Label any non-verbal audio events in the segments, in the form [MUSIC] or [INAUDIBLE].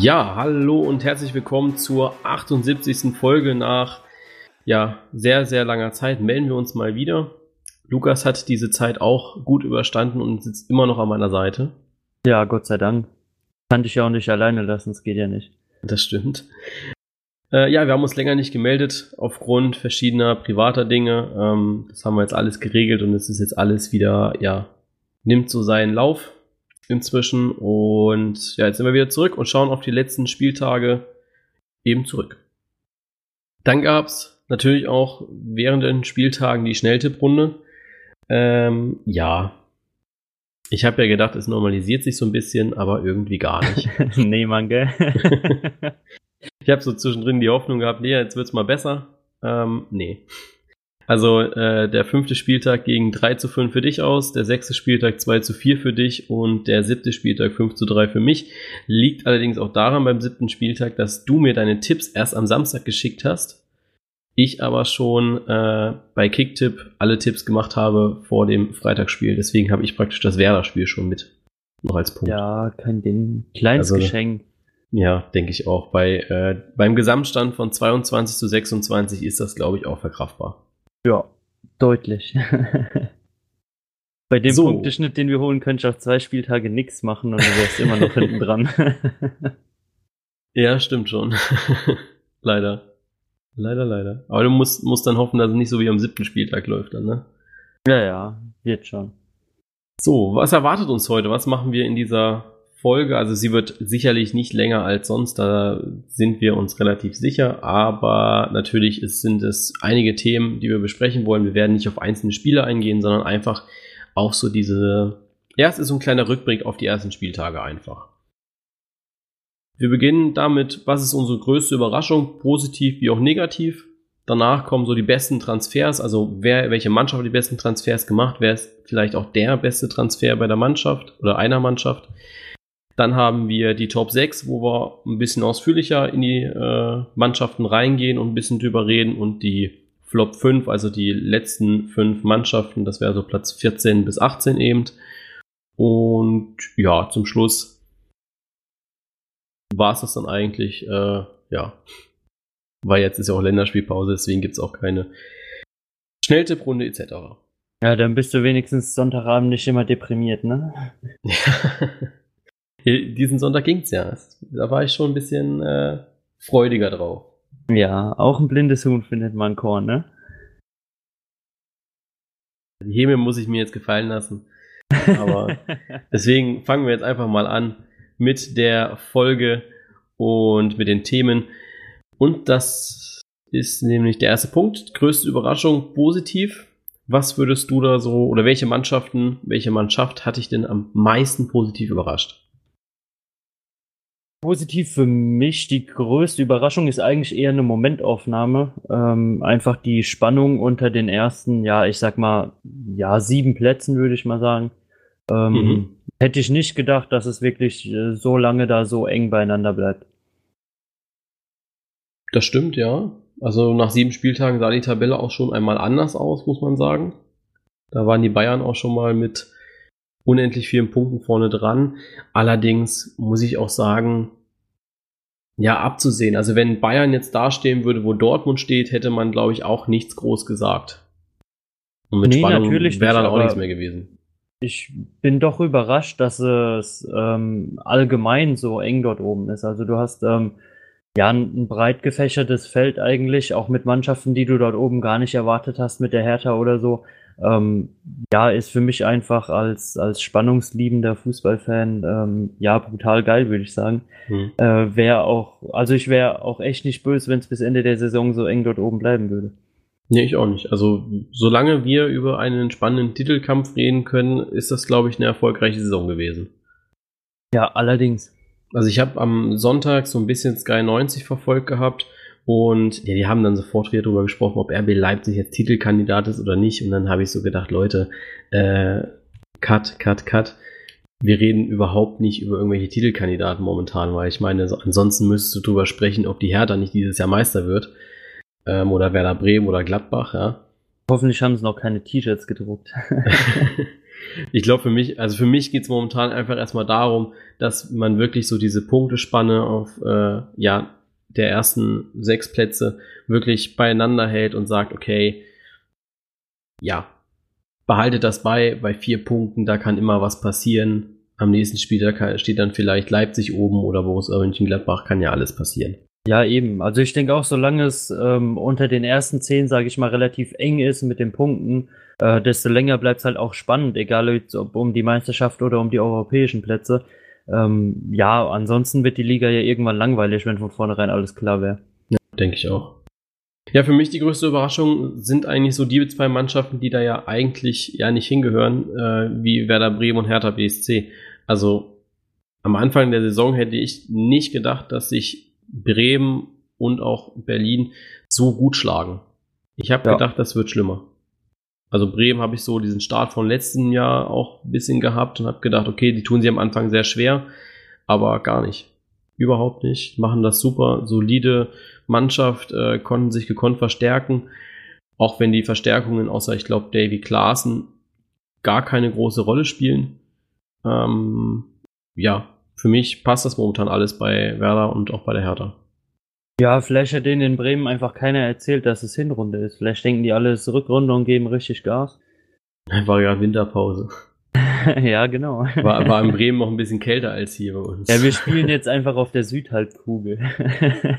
Ja, hallo und herzlich willkommen zur 78. Folge nach ja, sehr, sehr langer Zeit. Melden wir uns mal wieder. Lukas hat diese Zeit auch gut überstanden und sitzt immer noch an meiner Seite. Ja, Gott sei Dank. Kann dich ja auch nicht alleine lassen, es geht ja nicht. Das stimmt. Äh, ja, wir haben uns länger nicht gemeldet aufgrund verschiedener privater Dinge. Ähm, das haben wir jetzt alles geregelt und es ist jetzt alles wieder, ja, nimmt so seinen Lauf inzwischen. Und ja, jetzt sind wir wieder zurück und schauen auf die letzten Spieltage eben zurück. Dann gab es natürlich auch während den Spieltagen die Schnelltipprunde. Ähm, ja. Ich habe ja gedacht, es normalisiert sich so ein bisschen, aber irgendwie gar nicht. [LAUGHS] nee, Mann, gell? [LAUGHS] ich habe so zwischendrin die Hoffnung gehabt, nee, jetzt wird's mal besser. Ähm, nee. Also äh, der fünfte Spieltag ging 3 zu 5 für dich aus, der sechste Spieltag 2 zu 4 für dich und der siebte Spieltag 5 zu 3 für mich. Liegt allerdings auch daran beim siebten Spieltag, dass du mir deine Tipps erst am Samstag geschickt hast. Ich aber schon äh, bei Kicktipp alle Tipps gemacht habe vor dem Freitagsspiel. Deswegen habe ich praktisch das Werder-Spiel schon mit. Noch als Punkt. Ja, kein Ding. Kleines also, Geschenk. Ja, denke ich auch. Bei, äh, beim Gesamtstand von 22 zu 26 ist das, glaube ich, auch verkraftbar. Ja, deutlich. [LAUGHS] Bei dem so. Punkteschnitt, den wir holen, könnte ich auf zwei Spieltage nichts machen und du wärst immer noch hinten dran. [LAUGHS] ja, stimmt schon. [LAUGHS] leider. Leider, leider. Aber du musst, musst dann hoffen, dass es nicht so wie am siebten Spieltag läuft dann, ne? Ja, ja, wird schon. So, was erwartet uns heute? Was machen wir in dieser Folge. Also sie wird sicherlich nicht länger als sonst, da sind wir uns relativ sicher. Aber natürlich ist, sind es einige Themen, die wir besprechen wollen. Wir werden nicht auf einzelne Spiele eingehen, sondern einfach auf so diese. Erst ist so ein kleiner Rückblick auf die ersten Spieltage einfach. Wir beginnen damit, was ist unsere größte Überraschung, positiv wie auch negativ. Danach kommen so die besten Transfers, also wer, welche Mannschaft hat die besten Transfers gemacht, wer ist vielleicht auch der beste Transfer bei der Mannschaft oder einer Mannschaft. Dann haben wir die Top 6, wo wir ein bisschen ausführlicher in die äh, Mannschaften reingehen und ein bisschen drüber reden und die Flop 5, also die letzten fünf Mannschaften, das wäre so Platz 14 bis 18 eben. Und ja, zum Schluss war es das dann eigentlich, äh, ja, weil jetzt ist ja auch Länderspielpause, deswegen gibt es auch keine Schnelltipprunde etc. Ja, dann bist du wenigstens Sonntagabend nicht immer deprimiert, ne? Ja. [LAUGHS] [LAUGHS] Diesen Sonntag ging's ja. Da war ich schon ein bisschen äh, freudiger drauf. Ja, auch ein blindes Huhn findet man Korn, ne? Die Häme muss ich mir jetzt gefallen lassen. Aber [LAUGHS] deswegen fangen wir jetzt einfach mal an mit der Folge und mit den Themen. Und das ist nämlich der erste Punkt. Größte Überraschung positiv. Was würdest du da so, oder welche Mannschaften, welche Mannschaft hat dich denn am meisten positiv überrascht? Positiv für mich, die größte Überraschung ist eigentlich eher eine Momentaufnahme. Ähm, einfach die Spannung unter den ersten, ja, ich sag mal, ja, sieben Plätzen, würde ich mal sagen. Ähm, mhm. Hätte ich nicht gedacht, dass es wirklich äh, so lange da so eng beieinander bleibt. Das stimmt, ja. Also nach sieben Spieltagen sah die Tabelle auch schon einmal anders aus, muss man sagen. Da waren die Bayern auch schon mal mit unendlich vielen Punkten vorne dran. Allerdings muss ich auch sagen, ja, abzusehen. Also wenn Bayern jetzt dastehen würde, wo Dortmund steht, hätte man, glaube ich, auch nichts groß gesagt. Und mit nee, Spannung wäre dann auch nichts mehr gewesen. Ich bin doch überrascht, dass es ähm, allgemein so eng dort oben ist. Also du hast ähm, ja ein, ein breit gefächertes Feld eigentlich, auch mit Mannschaften, die du dort oben gar nicht erwartet hast, mit der Hertha oder so ähm, ja, ist für mich einfach als, als spannungsliebender Fußballfan, ähm, ja, brutal geil, würde ich sagen. Hm. Äh, wäre auch, also ich wäre auch echt nicht böse, wenn es bis Ende der Saison so eng dort oben bleiben würde. Nee, ich auch nicht. Also, solange wir über einen spannenden Titelkampf reden können, ist das, glaube ich, eine erfolgreiche Saison gewesen. Ja, allerdings. Also, ich habe am Sonntag so ein bisschen Sky 90 verfolgt gehabt und ja, die haben dann sofort wieder darüber gesprochen, ob RB Leipzig jetzt Titelkandidat ist oder nicht. Und dann habe ich so gedacht, Leute, äh, cut, cut, cut. Wir reden überhaupt nicht über irgendwelche Titelkandidaten momentan, weil ich meine, so, ansonsten müsstest du darüber sprechen, ob die Hertha nicht dieses Jahr Meister wird. Ähm, oder Werder Bremen oder Gladbach, ja. Hoffentlich haben sie noch keine T-Shirts gedruckt. [LAUGHS] [LAUGHS] Ich glaube für mich, also für mich geht es momentan einfach erstmal darum, dass man wirklich so diese Punktespanne auf äh, ja, der ersten sechs Plätze wirklich beieinander hält und sagt, okay, ja, behaltet das bei, bei vier Punkten, da kann immer was passieren. Am nächsten Spiel da steht dann vielleicht Leipzig oben oder Borussia Mönchengladbach, kann ja alles passieren. Ja, eben. Also ich denke auch, solange es ähm, unter den ersten zehn, sage ich mal, relativ eng ist mit den Punkten, äh, desto länger bleibt es halt auch spannend, egal ob um die Meisterschaft oder um die europäischen Plätze. Ähm, ja, ansonsten wird die Liga ja irgendwann langweilig, wenn von vornherein alles klar wäre. Ja, denke ich auch. Ja, für mich die größte Überraschung sind eigentlich so die zwei Mannschaften, die da ja eigentlich ja nicht hingehören, äh, wie Werder Bremen und Hertha BSC. Also am Anfang der Saison hätte ich nicht gedacht, dass sich Bremen und auch Berlin so gut schlagen. Ich habe ja. gedacht, das wird schlimmer. Also Bremen habe ich so diesen Start von letzten Jahr auch ein bisschen gehabt und habe gedacht, okay, die tun sie am Anfang sehr schwer, aber gar nicht. Überhaupt nicht. Machen das super. Solide Mannschaft, äh, konnten sich gekonnt verstärken. Auch wenn die Verstärkungen, außer ich glaube Davy Klaassen, gar keine große Rolle spielen. Ähm, ja, für mich passt das momentan alles bei Werder und auch bei der Hertha. Ja, vielleicht hat denen in Bremen einfach keiner erzählt, dass es Hinrunde ist. Vielleicht denken die alles Rückrunde und geben richtig Gas. War ja Winterpause. [LAUGHS] ja, genau. War, war in Bremen noch ein bisschen kälter als hier bei uns. Ja, wir spielen jetzt einfach auf der Südhalbkugel. [LAUGHS]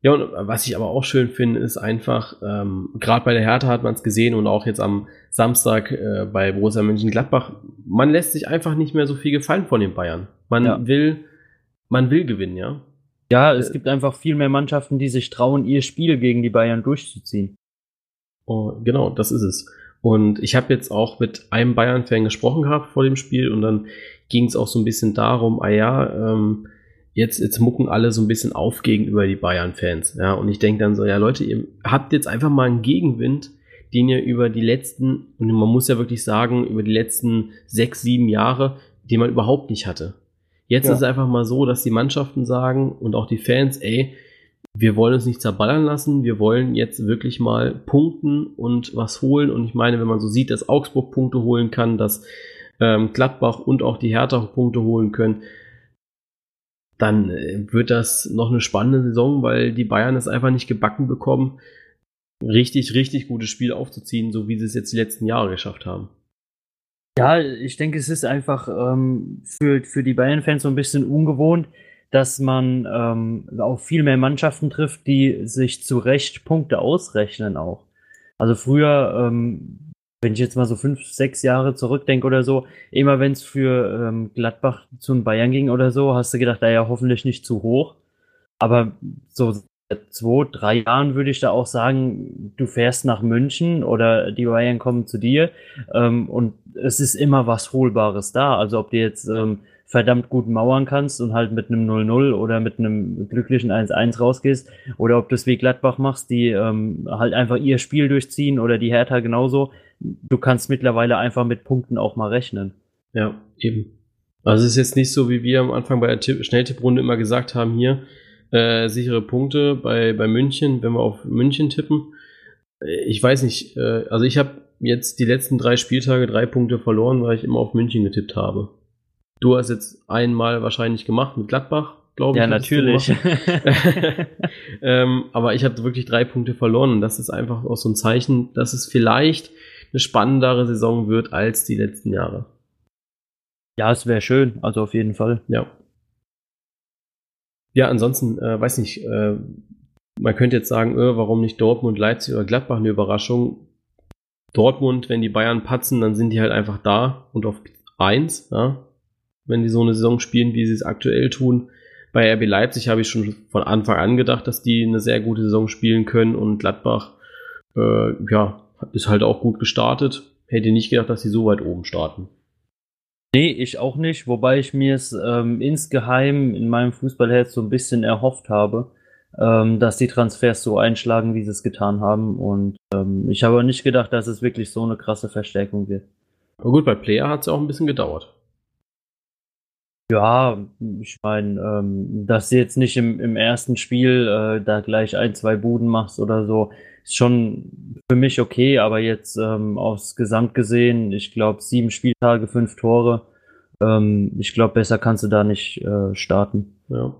Ja, und was ich aber auch schön finde, ist einfach, ähm, gerade bei der Hertha hat man es gesehen und auch jetzt am Samstag äh, bei Borussia Mönchengladbach, man lässt sich einfach nicht mehr so viel gefallen von den Bayern. Man ja. will, man will gewinnen, ja. Ja, es äh, gibt einfach viel mehr Mannschaften, die sich trauen, ihr Spiel gegen die Bayern durchzuziehen. Oh, genau, das ist es. Und ich habe jetzt auch mit einem Bayern-Fan gesprochen gehabt vor dem Spiel und dann ging es auch so ein bisschen darum, ah ja, ähm, jetzt, jetzt mucken alle so ein bisschen auf gegenüber die Bayern-Fans. Ja, und ich denke dann so, ja Leute, ihr habt jetzt einfach mal einen Gegenwind, den ihr über die letzten, und man muss ja wirklich sagen, über die letzten sechs, sieben Jahre, den man überhaupt nicht hatte. Jetzt ja. ist es einfach mal so, dass die Mannschaften sagen und auch die Fans, ey, wir wollen uns nicht zerballern lassen, wir wollen jetzt wirklich mal punkten und was holen. Und ich meine, wenn man so sieht, dass Augsburg Punkte holen kann, dass ähm, Gladbach und auch die Hertha Punkte holen können, dann äh, wird das noch eine spannende Saison, weil die Bayern es einfach nicht gebacken bekommen, richtig, richtig gutes Spiel aufzuziehen, so wie sie es jetzt die letzten Jahre geschafft haben. Ja, ich denke, es ist einfach ähm, für, für die Bayern-Fans so ein bisschen ungewohnt, dass man ähm, auf viel mehr Mannschaften trifft, die sich zu Recht Punkte ausrechnen auch. Also früher ähm, wenn ich jetzt mal so fünf, sechs Jahre zurückdenke oder so, immer wenn es für ähm, Gladbach zu den Bayern ging oder so, hast du gedacht, naja, hoffentlich nicht zu hoch. Aber so zwei, drei Jahren würde ich da auch sagen, du fährst nach München oder die Bayern kommen zu dir ähm, und es ist immer was Holbares da. Also ob du jetzt ähm, verdammt gut mauern kannst und halt mit einem 0-0 oder mit einem glücklichen 1-1 rausgehst oder ob du es wie Gladbach machst, die ähm, halt einfach ihr Spiel durchziehen oder die Hertha genauso du kannst mittlerweile einfach mit Punkten auch mal rechnen. Ja, eben. Also es ist jetzt nicht so, wie wir am Anfang bei der Tipp Schnelltipprunde immer gesagt haben, hier äh, sichere Punkte bei, bei München, wenn wir auf München tippen. Äh, ich weiß nicht, äh, also ich habe jetzt die letzten drei Spieltage drei Punkte verloren, weil ich immer auf München getippt habe. Du hast jetzt einmal wahrscheinlich gemacht mit Gladbach, glaube ich. Ja, natürlich. [LAUGHS] ähm, aber ich habe wirklich drei Punkte verloren und das ist einfach auch so ein Zeichen, dass es vielleicht eine spannendere Saison wird als die letzten Jahre. Ja, es wäre schön, also auf jeden Fall. Ja. Ja, ansonsten, äh, weiß nicht, äh, man könnte jetzt sagen, äh, warum nicht Dortmund, Leipzig oder Gladbach eine Überraschung? Dortmund, wenn die Bayern patzen, dann sind die halt einfach da und auf 1, ja? wenn die so eine Saison spielen, wie sie es aktuell tun. Bei RB Leipzig habe ich schon von Anfang an gedacht, dass die eine sehr gute Saison spielen können und Gladbach, äh, ja, ist halt auch gut gestartet. Hätte nicht gedacht, dass sie so weit oben starten. Nee, ich auch nicht, wobei ich mir es ähm, insgeheim in meinem Fußballherz so ein bisschen erhofft habe, ähm, dass die Transfers so einschlagen, wie sie es getan haben. Und ähm, ich habe nicht gedacht, dass es wirklich so eine krasse Verstärkung wird. Aber gut, bei Player hat es ja auch ein bisschen gedauert. Ja, ich meine, ähm, dass du jetzt nicht im, im ersten Spiel äh, da gleich ein, zwei Buden machst oder so, ist schon für mich okay, aber jetzt ähm, aufs Gesamt gesehen, ich glaube sieben Spieltage, fünf Tore. Ähm, ich glaube, besser kannst du da nicht äh, starten. Ja.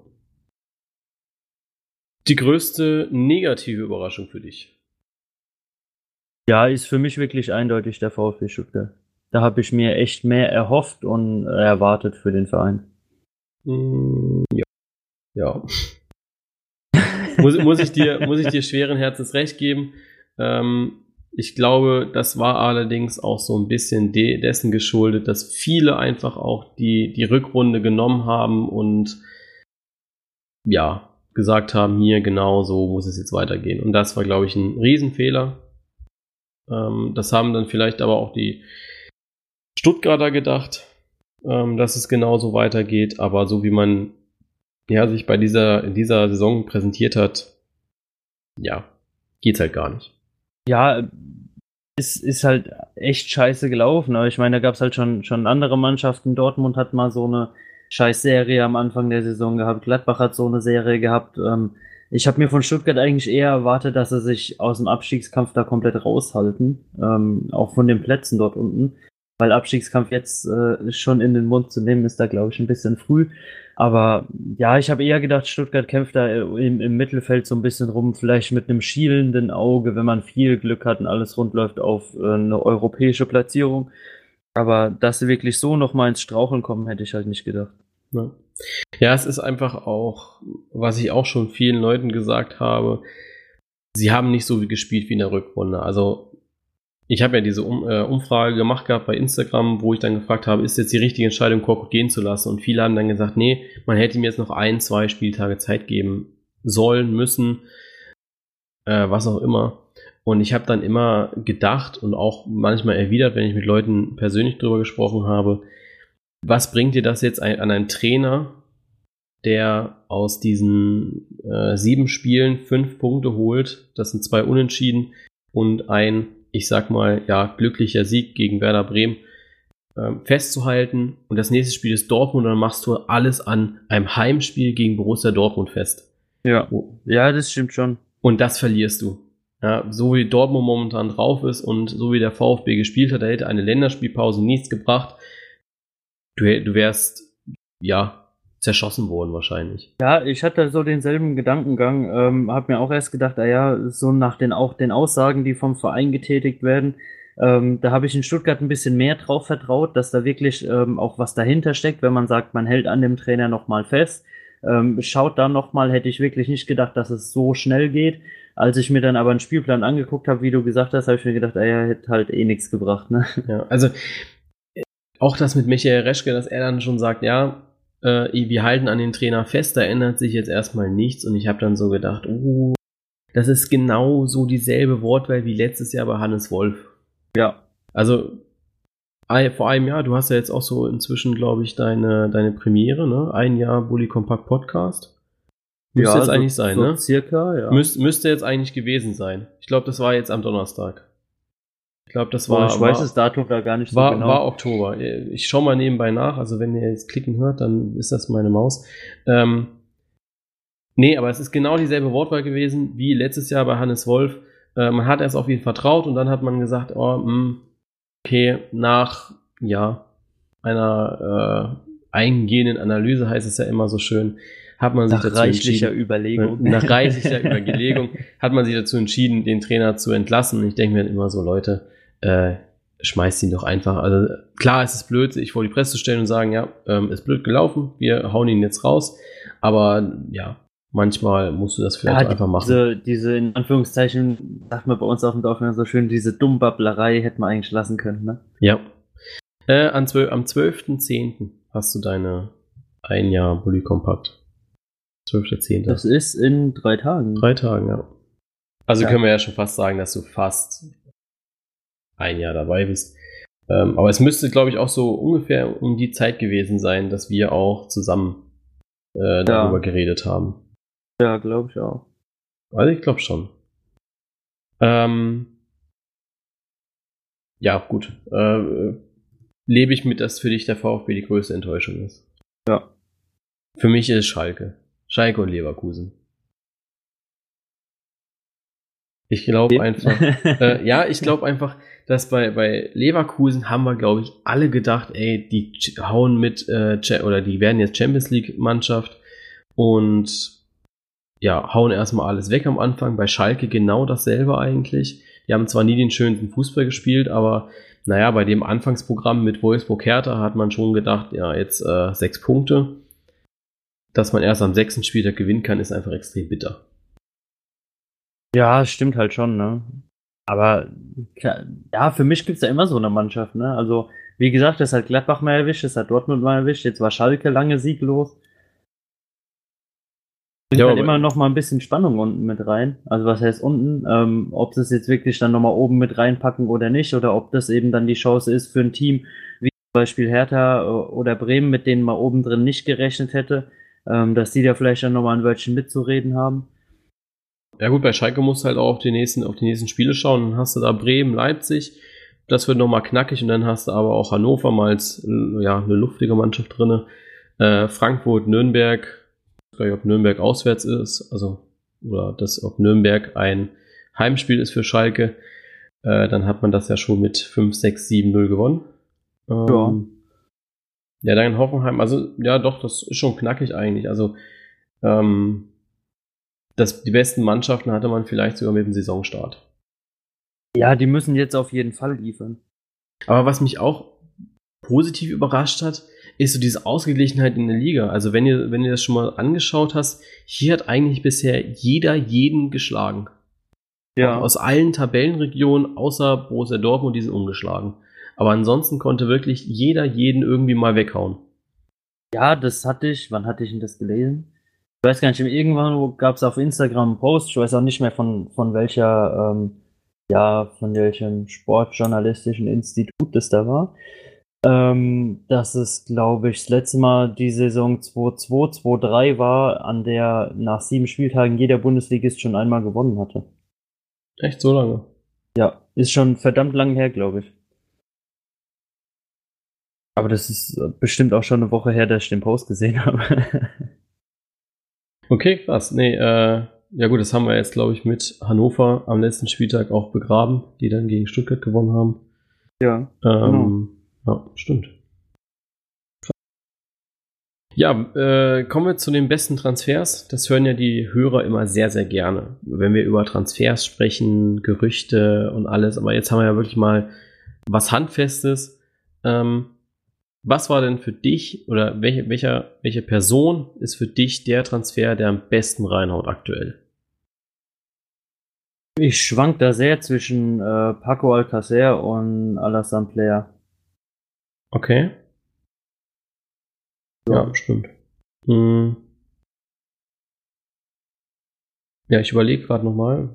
Die größte negative Überraschung für dich? Ja, ist für mich wirklich eindeutig der VfB Stuttgart. Da habe ich mir echt mehr erhofft und erwartet für den Verein. Mm, ja. Ja. Muss, muss, ich dir, muss ich dir schweren Herzens recht geben. Ähm, ich glaube, das war allerdings auch so ein bisschen de dessen geschuldet, dass viele einfach auch die, die Rückrunde genommen haben und ja, gesagt haben, hier genau so muss es jetzt weitergehen. Und das war, glaube ich, ein Riesenfehler. Ähm, das haben dann vielleicht aber auch die Stuttgarter gedacht, ähm, dass es genauso weitergeht, aber so wie man ja, sich bei dieser, in dieser Saison präsentiert hat, ja, geht's halt gar nicht. Ja, es ist halt echt scheiße gelaufen, aber ich meine, da gab's halt schon, schon andere Mannschaften. Dortmund hat mal so eine scheiß Serie am Anfang der Saison gehabt. Gladbach hat so eine Serie gehabt. Ähm, ich habe mir von Stuttgart eigentlich eher erwartet, dass sie sich aus dem Abstiegskampf da komplett raushalten, ähm, auch von den Plätzen dort unten, weil Abstiegskampf jetzt äh, schon in den Mund zu nehmen ist da glaube ich ein bisschen früh. Aber ja, ich habe eher gedacht, Stuttgart kämpft da im, im, Mittelfeld so ein bisschen rum, vielleicht mit einem schielenden Auge, wenn man viel Glück hat und alles rund läuft auf äh, eine europäische Platzierung. Aber dass sie wirklich so noch mal ins Straucheln kommen, hätte ich halt nicht gedacht. Ja. Ja, es ist einfach auch, was ich auch schon vielen Leuten gesagt habe, sie haben nicht so gespielt wie in der Rückrunde. Also ich habe ja diese um, äh, Umfrage gemacht gehabt bei Instagram, wo ich dann gefragt habe, ist jetzt die richtige Entscheidung, Korkut gehen zu lassen? Und viele haben dann gesagt, nee, man hätte ihm jetzt noch ein, zwei Spieltage Zeit geben sollen, müssen, äh, was auch immer. Und ich habe dann immer gedacht und auch manchmal erwidert, wenn ich mit Leuten persönlich drüber gesprochen habe, was bringt dir das jetzt an einen Trainer, der aus diesen äh, sieben Spielen fünf Punkte holt? Das sind zwei Unentschieden und ein, ich sag mal, ja, glücklicher Sieg gegen Werder Bremen ähm, festzuhalten. Und das nächste Spiel ist Dortmund und dann machst du alles an einem Heimspiel gegen Borussia Dortmund fest. Ja, ja, das stimmt schon. Und das verlierst du. Ja, so wie Dortmund momentan drauf ist und so wie der VfB gespielt hat, da hätte eine Länderspielpause nichts gebracht du, du wärst, ja, zerschossen worden wahrscheinlich. Ja, ich hatte so denselben Gedankengang, ähm, habe mir auch erst gedacht, ah ja, so nach den auch den Aussagen, die vom Verein getätigt werden, ähm, da habe ich in Stuttgart ein bisschen mehr drauf vertraut, dass da wirklich ähm, auch was dahinter steckt, wenn man sagt, man hält an dem Trainer nochmal fest. Ähm, schaut da nochmal, hätte ich wirklich nicht gedacht, dass es so schnell geht. Als ich mir dann aber einen Spielplan angeguckt habe, wie du gesagt hast, habe ich mir gedacht, ah ja, hätte halt eh nichts gebracht. Ne? Ja, also auch das mit Michael Reschke, dass er dann schon sagt, ja, äh, wir halten an den Trainer fest, da ändert sich jetzt erstmal nichts. Und ich habe dann so gedacht, uh, das ist genau so dieselbe Wortwahl wie letztes Jahr bei Hannes Wolf. Ja. Also vor einem Jahr, du hast ja jetzt auch so inzwischen, glaube ich, deine, deine Premiere, ne? Ein Jahr Bully Compact Podcast. Müsste ja, jetzt so, eigentlich sein, so ne? Circa, ja. Müsst, müsste jetzt eigentlich gewesen sein. Ich glaube, das war jetzt am Donnerstag. Ich glaube, das war. Oh, ich weiß das Datum da gar nicht war, so genau. War Oktober. Ich schaue mal nebenbei nach. Also, wenn ihr jetzt klicken hört, dann ist das meine Maus. Ähm, nee, aber es ist genau dieselbe Wortwahl gewesen wie letztes Jahr bei Hannes Wolf. Äh, man hat erst auf ihn vertraut und dann hat man gesagt, oh, mh, hm, okay, nach, ja, einer äh, eingehenden Analyse heißt es ja immer so schön, hat man sich nach dazu reichlicher Überlegung. [LAUGHS] Nach reichlicher [LAUGHS] Überlegung hat man sich dazu entschieden, den Trainer zu entlassen. Ich denke mir immer so, Leute, äh, schmeißt ihn doch einfach. Also klar, es ist blöd, sich vor die Presse zu stellen und sagen, ja, ähm, ist blöd gelaufen, wir hauen ihn jetzt raus. Aber ja, manchmal musst du das vielleicht ja, einfach machen. Diese, diese, in Anführungszeichen, sagt man bei uns auf dem Dorf immer so schön, diese Dummbabblerei hätte man eigentlich lassen können, ne? Ja. Äh, an 12, am 12.10. hast du deine ein Jahr Bully Kompakt. 12.10. Das ist in drei Tagen. Drei Tagen, ja. Also ja. können wir ja schon fast sagen, dass du fast ein Jahr dabei bist. Ähm, aber es müsste, glaube ich, auch so ungefähr um die Zeit gewesen sein, dass wir auch zusammen äh, darüber ja. geredet haben. Ja, glaube ich auch. Also ich glaube schon. Ähm, ja, gut. Äh, lebe ich mit, dass für dich der VfB die größte Enttäuschung ist. Ja. Für mich ist Schalke. Schalke und Leverkusen. Ich glaube einfach, äh, ja, ich glaube einfach, dass bei, bei Leverkusen haben wir, glaube ich, alle gedacht, ey, die hauen mit, äh, oder die werden jetzt Champions League-Mannschaft und ja, hauen erstmal alles weg am Anfang. Bei Schalke genau dasselbe eigentlich. Die haben zwar nie den schönsten Fußball gespielt, aber naja, bei dem Anfangsprogramm mit Wolfsburg Hertha hat man schon gedacht, ja, jetzt äh, sechs Punkte. Dass man erst am sechsten Spieltag gewinnen kann, ist einfach extrem bitter. Ja, stimmt halt schon, ne? Aber ja, für mich gibt es ja immer so eine Mannschaft, ne? Also, wie gesagt, das hat Gladbach mal erwischt, das hat Dortmund mal erwischt, jetzt war Schalke lange sieglos. Bringt ja, halt immer noch mal ein bisschen Spannung unten mit rein. Also was heißt unten? Ähm, ob sie es jetzt wirklich dann noch mal oben mit reinpacken oder nicht, oder ob das eben dann die Chance ist für ein Team wie zum Beispiel Hertha äh, oder Bremen, mit denen man oben drin nicht gerechnet hätte, ähm, dass die da vielleicht dann noch mal ein Wörtchen mitzureden haben. Ja gut, bei Schalke musst du halt auch auf die nächsten, auf die nächsten Spiele schauen. Dann hast du da Bremen, Leipzig. Das wird nochmal knackig und dann hast du aber auch Hannover mal als ja, eine luftige Mannschaft drin. Äh, Frankfurt, Nürnberg, ich weiß nicht, ob Nürnberg auswärts ist, also oder dass ob Nürnberg ein Heimspiel ist für Schalke. Äh, dann hat man das ja schon mit 5, 6, 7, 0 gewonnen. Ähm, ja. Ja, dann Hoffenheim, also ja doch, das ist schon knackig eigentlich. Also ähm, das, die besten Mannschaften hatte man vielleicht sogar mit dem Saisonstart. Ja, die müssen jetzt auf jeden Fall liefern. Aber was mich auch positiv überrascht hat, ist so diese Ausgeglichenheit in der Liga. Also wenn ihr, wenn ihr das schon mal angeschaut hast, hier hat eigentlich bisher jeder jeden geschlagen. Ja. Aus allen Tabellenregionen, außer Borussia Dortmund, die sind ungeschlagen. Aber ansonsten konnte wirklich jeder jeden irgendwie mal weghauen. Ja, das hatte ich, wann hatte ich denn das gelesen? Ich weiß gar nicht, irgendwann gab es auf Instagram einen Post, ich weiß auch nicht mehr von, von welcher, ähm, ja, von welchem sportjournalistischen Institut das da war. Ähm, dass es, glaube ich, das letzte Mal die Saison 2-2, 2-3 war, an der nach sieben Spieltagen jeder Bundesligist schon einmal gewonnen hatte. Echt so lange? Ja, ist schon verdammt lang her, glaube ich. Aber das ist bestimmt auch schon eine Woche her, dass ich den Post gesehen habe. [LAUGHS] Okay, krass. Nee, äh, ja gut, das haben wir jetzt, glaube ich, mit Hannover am letzten Spieltag auch begraben, die dann gegen Stuttgart gewonnen haben. Ja. Ähm, genau. Ja, stimmt. Ja, äh, kommen wir zu den besten Transfers. Das hören ja die Hörer immer sehr, sehr gerne, wenn wir über Transfers sprechen, Gerüchte und alles. Aber jetzt haben wir ja wirklich mal was Handfestes. Ähm, was war denn für dich oder welche, welcher, welche Person ist für dich der Transfer, der am besten reinhaut aktuell? Ich schwank da sehr zwischen äh, Paco Alcacer und Alassane Player. Okay. Ja, ja stimmt. Hm. Ja, ich überlege gerade nochmal.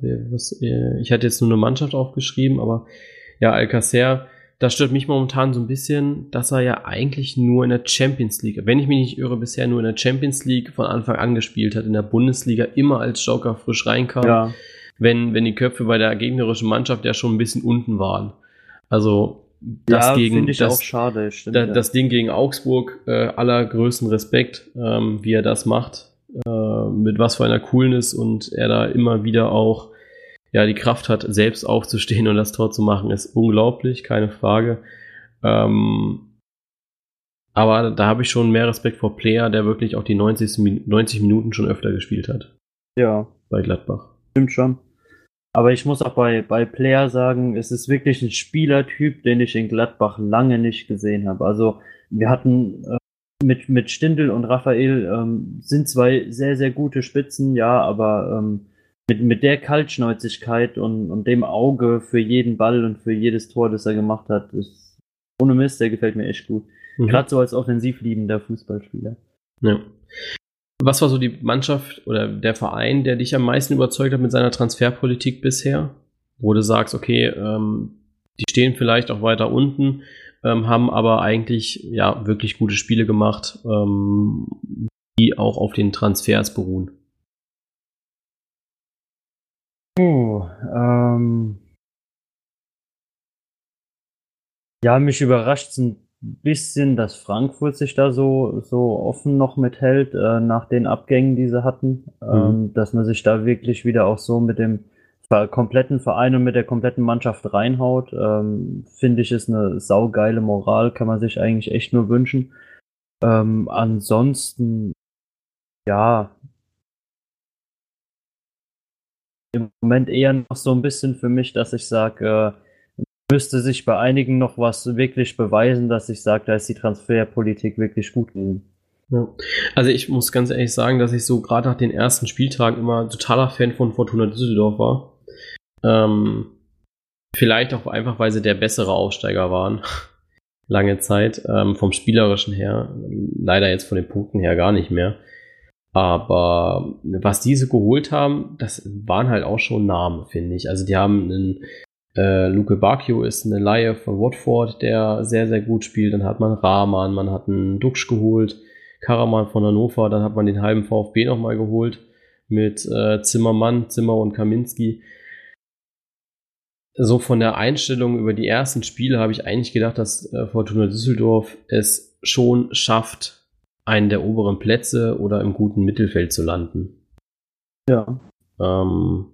Ich hatte jetzt nur eine Mannschaft aufgeschrieben, aber ja, Alcacer das stört mich momentan so ein bisschen, dass er ja eigentlich nur in der Champions League, wenn ich mich nicht irre, bisher nur in der Champions League von Anfang an gespielt hat, in der Bundesliga immer als Joker frisch reinkam, ja. wenn, wenn die Köpfe bei der gegnerischen Mannschaft ja schon ein bisschen unten waren. Also das ja, gegen ich das, auch schade, stimmt, da, ja. das Ding gegen Augsburg, äh, allergrößten Respekt, ähm, wie er das macht, äh, mit was für einer Coolness und er da immer wieder auch ja, die Kraft hat, selbst aufzustehen und das Tor zu machen, ist unglaublich, keine Frage. Ähm, aber da habe ich schon mehr Respekt vor Player, der wirklich auch die 90, 90 Minuten schon öfter gespielt hat. Ja. Bei Gladbach. Stimmt schon. Aber ich muss auch bei, bei Player sagen, es ist wirklich ein Spielertyp, den ich in Gladbach lange nicht gesehen habe. Also wir hatten äh, mit, mit Stindl und Raphael ähm, sind zwei sehr, sehr gute Spitzen, ja, aber ähm, mit, mit der Kaltschnäuzigkeit und, und dem Auge für jeden Ball und für jedes Tor, das er gemacht hat, ist ohne Mist, der gefällt mir echt gut. Mhm. Gerade so als offensiv liebender Fußballspieler. Ja. Was war so die Mannschaft oder der Verein, der dich am meisten überzeugt hat mit seiner Transferpolitik bisher? Wo du sagst, okay, ähm, die stehen vielleicht auch weiter unten, ähm, haben aber eigentlich ja wirklich gute Spiele gemacht, ähm, die auch auf den Transfers beruhen. Oh, ähm. Ja, mich überrascht ein bisschen, dass Frankfurt sich da so, so offen noch mithält, äh, nach den Abgängen, die sie hatten. Mhm. Ähm, dass man sich da wirklich wieder auch so mit dem kompletten Verein und mit der kompletten Mannschaft reinhaut, ähm, finde ich, ist eine saugeile Moral, kann man sich eigentlich echt nur wünschen. Ähm, ansonsten, ja, im Moment eher noch so ein bisschen für mich, dass ich sage, äh, müsste sich bei einigen noch was wirklich beweisen, dass ich sage, da ist die Transferpolitik wirklich gut gewesen. Ja. Also ich muss ganz ehrlich sagen, dass ich so gerade nach den ersten Spieltagen immer totaler Fan von Fortuna Düsseldorf war. Ähm, vielleicht auch einfach, weil sie der bessere Aufsteiger waren. [LAUGHS] Lange Zeit. Ähm, vom Spielerischen her. Leider jetzt von den Punkten her gar nicht mehr. Aber was diese geholt haben, das waren halt auch schon Namen, finde ich. Also die haben einen äh, Luke Bacchio ist eine Laie von Watford, der sehr, sehr gut spielt. Dann hat man Rahman, man hat einen Duxch geholt, Karaman von Hannover, dann hat man den halben VfB nochmal geholt mit äh, Zimmermann, Zimmer und Kaminski. So von der Einstellung über die ersten Spiele habe ich eigentlich gedacht, dass äh, Fortuna Düsseldorf es schon schafft, einen der oberen Plätze oder im guten Mittelfeld zu landen. Ja. Ähm,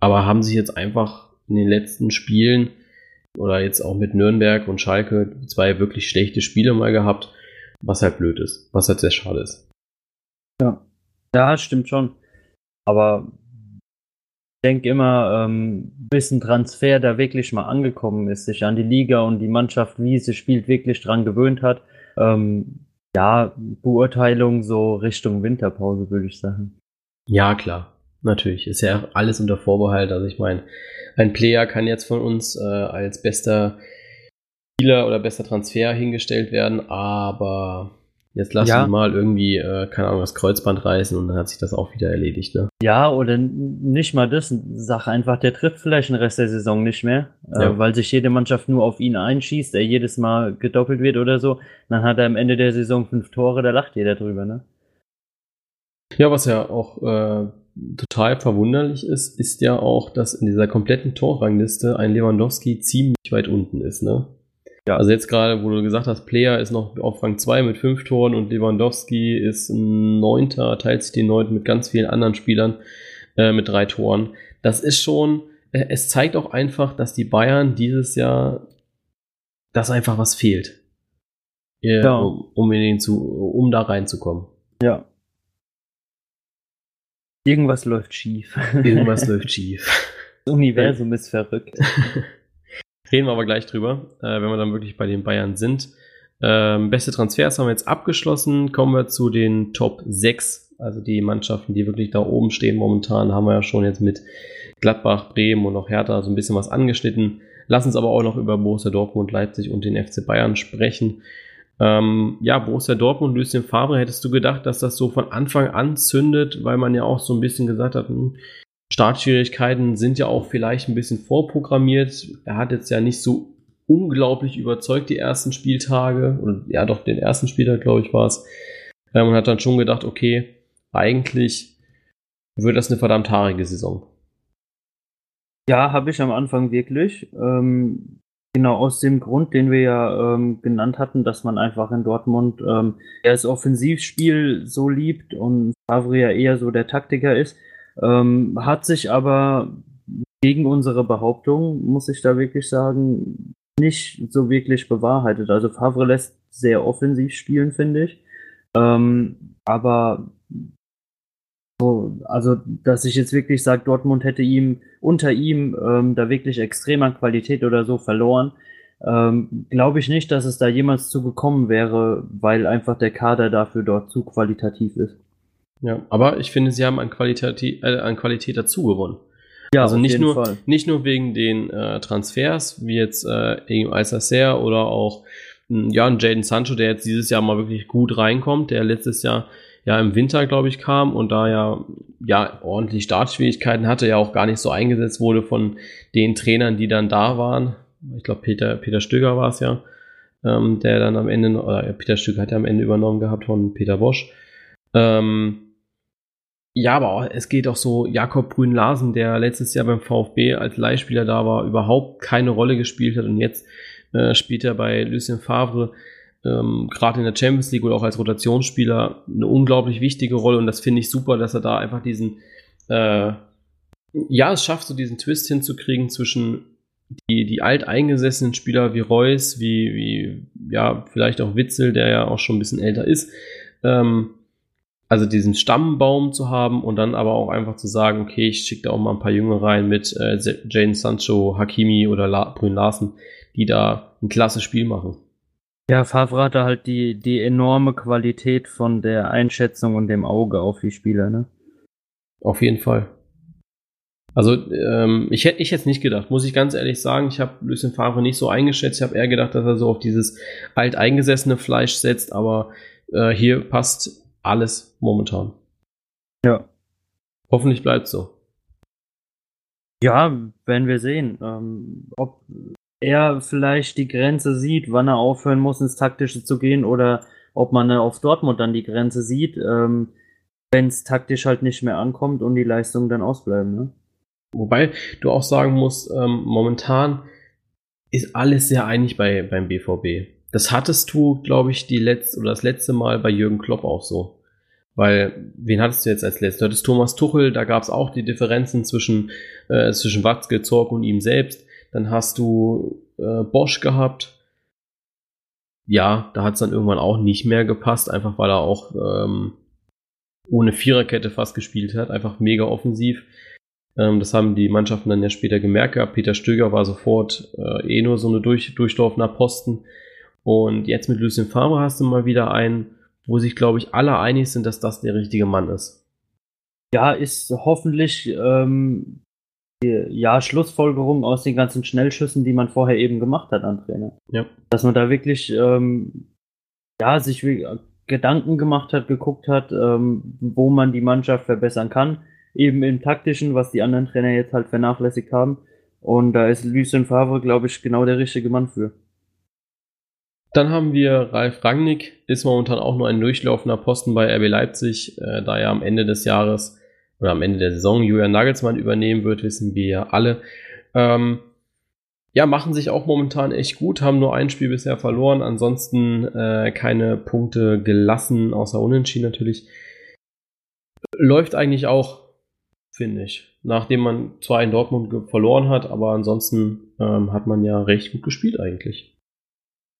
aber haben sich jetzt einfach in den letzten Spielen oder jetzt auch mit Nürnberg und Schalke zwei wirklich schlechte Spiele mal gehabt, was halt blöd ist, was halt sehr schade ist. Ja, ja, stimmt schon. Aber ich denke immer, ähm, bis ein Transfer da wirklich mal angekommen ist, sich an die Liga und die Mannschaft, wie sie spielt, wirklich dran gewöhnt hat, ähm, ja, Beurteilung so Richtung Winterpause, würde ich sagen. Ja, klar. Natürlich. Ist ja alles unter Vorbehalt. Also ich meine, ein Player kann jetzt von uns äh, als bester Spieler oder bester Transfer hingestellt werden, aber Jetzt lass ja. ihn mal irgendwie, äh, keine Ahnung, das Kreuzband reißen und dann hat sich das auch wieder erledigt, ne? Ja, oder nicht mal das. Sag einfach, der trifft vielleicht den Rest der Saison nicht mehr, äh, ja. weil sich jede Mannschaft nur auf ihn einschießt, er jedes Mal gedoppelt wird oder so. Dann hat er am Ende der Saison fünf Tore, da lacht jeder drüber, ne? Ja, was ja auch äh, total verwunderlich ist, ist ja auch, dass in dieser kompletten Torrangliste ein Lewandowski ziemlich weit unten ist, ne? Ja. Also jetzt gerade, wo du gesagt hast, Player ist noch auf Rang 2 mit 5 Toren und Lewandowski ist ein Neunter, teilt sich den Neunten mit ganz vielen anderen Spielern äh, mit drei Toren. Das ist schon, äh, es zeigt auch einfach, dass die Bayern dieses Jahr, dass einfach was fehlt. Äh, ja. Um, um, in den zu, um da reinzukommen. Ja. Irgendwas läuft schief. Irgendwas [LAUGHS] läuft schief. Das Universum ist verrückt. [LAUGHS] Reden wir aber gleich drüber, äh, wenn wir dann wirklich bei den Bayern sind. Ähm, beste Transfers haben wir jetzt abgeschlossen. Kommen wir zu den Top 6. Also die Mannschaften, die wirklich da oben stehen momentan, haben wir ja schon jetzt mit Gladbach, Bremen und auch Hertha so ein bisschen was angeschnitten. Lass uns aber auch noch über Borussia Dortmund, Leipzig und den FC Bayern sprechen. Ähm, ja, Borussia Dortmund, Lucien Favre, hättest du gedacht, dass das so von Anfang an zündet, weil man ja auch so ein bisschen gesagt hat, hm, Startschwierigkeiten sind ja auch vielleicht ein bisschen vorprogrammiert. Er hat jetzt ja nicht so unglaublich überzeugt die ersten Spieltage, oder ja doch den ersten Spieltag, glaube ich, war es. Ähm, und hat dann schon gedacht, okay, eigentlich wird das eine verdammt haarige Saison. Ja, habe ich am Anfang wirklich. Ähm, genau aus dem Grund, den wir ja ähm, genannt hatten, dass man einfach in Dortmund ähm, das Offensivspiel so liebt und Favre ja eher so der Taktiker ist. Ähm, hat sich aber gegen unsere Behauptung, muss ich da wirklich sagen, nicht so wirklich bewahrheitet. Also Favre lässt sehr offensiv spielen, finde ich. Ähm, aber so, also, dass ich jetzt wirklich sage, Dortmund hätte ihm unter ihm ähm, da wirklich extrem an Qualität oder so verloren, ähm, glaube ich nicht, dass es da jemals zu gekommen wäre, weil einfach der Kader dafür dort zu qualitativ ist. Ja, aber ich finde, sie haben an Qualität, äh, an Qualität dazu gewonnen. Ja, also nicht nur, Fall. nicht nur wegen den äh, Transfers, wie jetzt äh, Egim Alsacer oder auch hm, ja, Jaden Sancho, der jetzt dieses Jahr mal wirklich gut reinkommt, der letztes Jahr ja im Winter, glaube ich, kam und da ja, ja ordentlich Startschwierigkeiten hatte, ja auch gar nicht so eingesetzt wurde von den Trainern, die dann da waren. Ich glaube, Peter, Peter Stöger war es ja, ähm, der dann am Ende, oder Peter Stöger hat ja am Ende übernommen gehabt von Peter Bosch. Ähm, ja, aber es geht auch so, Jakob Brünn-Larsen, der letztes Jahr beim VfB als Leihspieler da war, überhaupt keine Rolle gespielt hat und jetzt äh, spielt er bei Lucien Favre ähm, gerade in der Champions League oder auch als Rotationsspieler eine unglaublich wichtige Rolle und das finde ich super, dass er da einfach diesen, äh, ja, es schafft so diesen Twist hinzukriegen zwischen die, die alteingesessenen Spieler wie Reus, wie, wie, ja, vielleicht auch Witzel, der ja auch schon ein bisschen älter ist, ähm, also diesen Stammbaum zu haben und dann aber auch einfach zu sagen, okay, ich schicke da auch mal ein paar Junge rein mit äh, Jane Sancho, Hakimi oder La Brün Larsen, die da ein klasse Spiel machen. Ja, Favre hatte halt die, die enorme Qualität von der Einschätzung und dem Auge auf die Spieler, ne? Auf jeden Fall. Also ähm, ich hätte ich jetzt nicht gedacht, muss ich ganz ehrlich sagen. Ich habe Lucien Favre nicht so eingeschätzt. Ich habe eher gedacht, dass er so auf dieses alteingesessene Fleisch setzt, aber äh, hier passt alles momentan. Ja. Hoffentlich bleibt so. Ja, werden wir sehen. Ähm, ob er vielleicht die Grenze sieht, wann er aufhören muss, ins Taktische zu gehen, oder ob man auf Dortmund dann die Grenze sieht, ähm, wenn es taktisch halt nicht mehr ankommt und die Leistungen dann ausbleiben. Ne? Wobei du auch sagen musst, ähm, momentan ist alles sehr einig bei, beim BVB. Das hattest du, glaube ich, die letzte oder das letzte Mal bei Jürgen Klopp auch so. Weil, wen hattest du jetzt als letztes? Du hattest Thomas Tuchel, da gab es auch die Differenzen zwischen, äh, zwischen Watzke, Zorg und ihm selbst. Dann hast du äh, Bosch gehabt. Ja, da hat es dann irgendwann auch nicht mehr gepasst, einfach weil er auch ähm, ohne Viererkette fast gespielt hat, einfach mega offensiv. Ähm, das haben die Mannschaften dann ja später gemerkt gehabt. Peter Stöger war sofort äh, eh nur so eine durch, durchlaufender Posten. Und jetzt mit Lucien Favre hast du mal wieder einen, wo sich, glaube ich, alle einig sind, dass das der richtige Mann ist. Ja, ist hoffentlich ähm, die ja, Schlussfolgerung aus den ganzen Schnellschüssen, die man vorher eben gemacht hat an Trainer. Ja. Dass man da wirklich ähm, ja, sich Gedanken gemacht hat, geguckt hat, ähm, wo man die Mannschaft verbessern kann. Eben im taktischen, was die anderen Trainer jetzt halt vernachlässigt haben. Und da ist Lucien Favre, glaube ich, genau der richtige Mann für. Dann haben wir Ralf Rangnick, ist momentan auch nur ein durchlaufender Posten bei RB Leipzig, äh, da er am Ende des Jahres oder am Ende der Saison Julian Nagelsmann übernehmen wird, wissen wir ja alle. Ähm, ja, machen sich auch momentan echt gut, haben nur ein Spiel bisher verloren, ansonsten äh, keine Punkte gelassen, außer Unentschieden natürlich. Läuft eigentlich auch, finde ich. Nachdem man zwar in Dortmund verloren hat, aber ansonsten ähm, hat man ja recht gut gespielt eigentlich.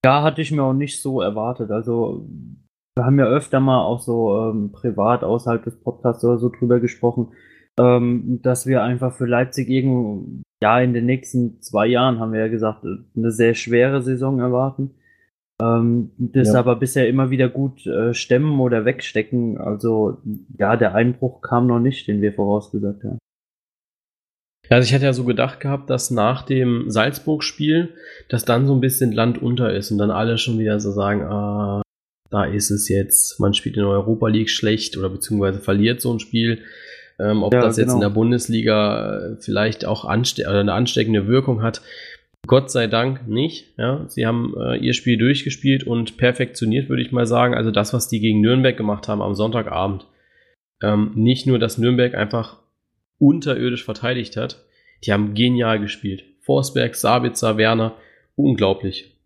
Ja, hatte ich mir auch nicht so erwartet. Also, wir haben ja öfter mal auch so ähm, privat außerhalb des Podcasts oder so drüber gesprochen, ähm, dass wir einfach für Leipzig irgendwo ja, in den nächsten zwei Jahren haben wir ja gesagt, eine sehr schwere Saison erwarten. Ähm, das ja. aber bisher immer wieder gut äh, stemmen oder wegstecken. Also ja, der Einbruch kam noch nicht, den wir vorausgesagt haben. Ja, also ich hätte ja so gedacht gehabt, dass nach dem Salzburg-Spiel, dass dann so ein bisschen Land unter ist und dann alle schon wieder so sagen, ah, da ist es jetzt, man spielt in der Europa League schlecht oder beziehungsweise verliert so ein Spiel. Ähm, ob ja, das jetzt genau. in der Bundesliga vielleicht auch anste eine ansteckende Wirkung hat, Gott sei Dank nicht. Ja, sie haben äh, ihr Spiel durchgespielt und perfektioniert, würde ich mal sagen. Also das, was die gegen Nürnberg gemacht haben am Sonntagabend. Ähm, nicht nur, dass Nürnberg einfach unterirdisch verteidigt hat, die haben genial gespielt. Forsberg, Sabitzer, Werner, unglaublich.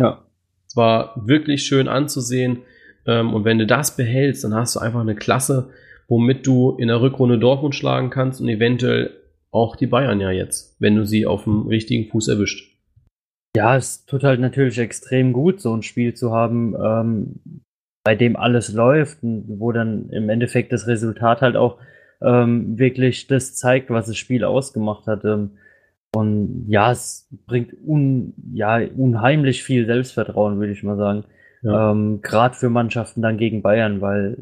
Ja. Es war wirklich schön anzusehen. Ähm, und wenn du das behältst, dann hast du einfach eine Klasse, womit du in der Rückrunde Dortmund schlagen kannst und eventuell auch die Bayern ja jetzt, wenn du sie auf dem richtigen Fuß erwischt. Ja, es tut halt natürlich extrem gut, so ein Spiel zu haben, ähm, bei dem alles läuft und wo dann im Endeffekt das Resultat halt auch ähm, wirklich das zeigt, was das Spiel ausgemacht hat. Ähm, und ja, es bringt un, ja, unheimlich viel Selbstvertrauen, würde ich mal sagen. Ja. Ähm, Gerade für Mannschaften dann gegen Bayern, weil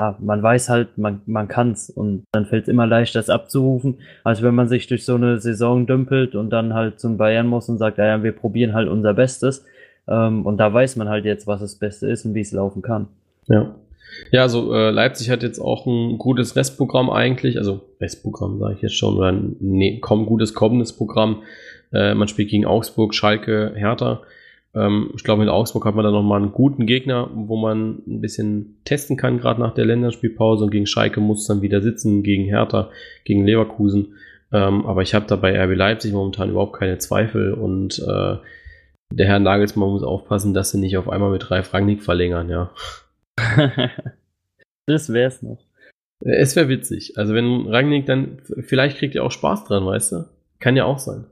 ja, man weiß halt, man, man kann's und dann fällt es immer leichter, das abzurufen, als wenn man sich durch so eine Saison dümpelt und dann halt zum Bayern muss und sagt, ja, ja wir probieren halt unser Bestes. Ähm, und da weiß man halt jetzt, was das Beste ist und wie es laufen kann. Ja. Ja, also äh, Leipzig hat jetzt auch ein gutes Restprogramm eigentlich, also Restprogramm sage ich jetzt schon, oder ein nee, kaum gutes kommendes Programm. Äh, man spielt gegen Augsburg, Schalke, Hertha. Ähm, ich glaube, mit Augsburg hat man dann nochmal einen guten Gegner, wo man ein bisschen testen kann, gerade nach der Länderspielpause. Und gegen Schalke muss es dann wieder sitzen, gegen Hertha, gegen Leverkusen. Ähm, aber ich habe da bei RB Leipzig momentan überhaupt keine Zweifel. Und äh, der Herr Nagelsmann muss aufpassen, dass sie nicht auf einmal mit Ralf Rangnick verlängern, ja. [LAUGHS] das wär's noch. Es wäre witzig. Also wenn Rangnick dann, vielleicht kriegt er auch Spaß dran, weißt du? Kann ja auch sein.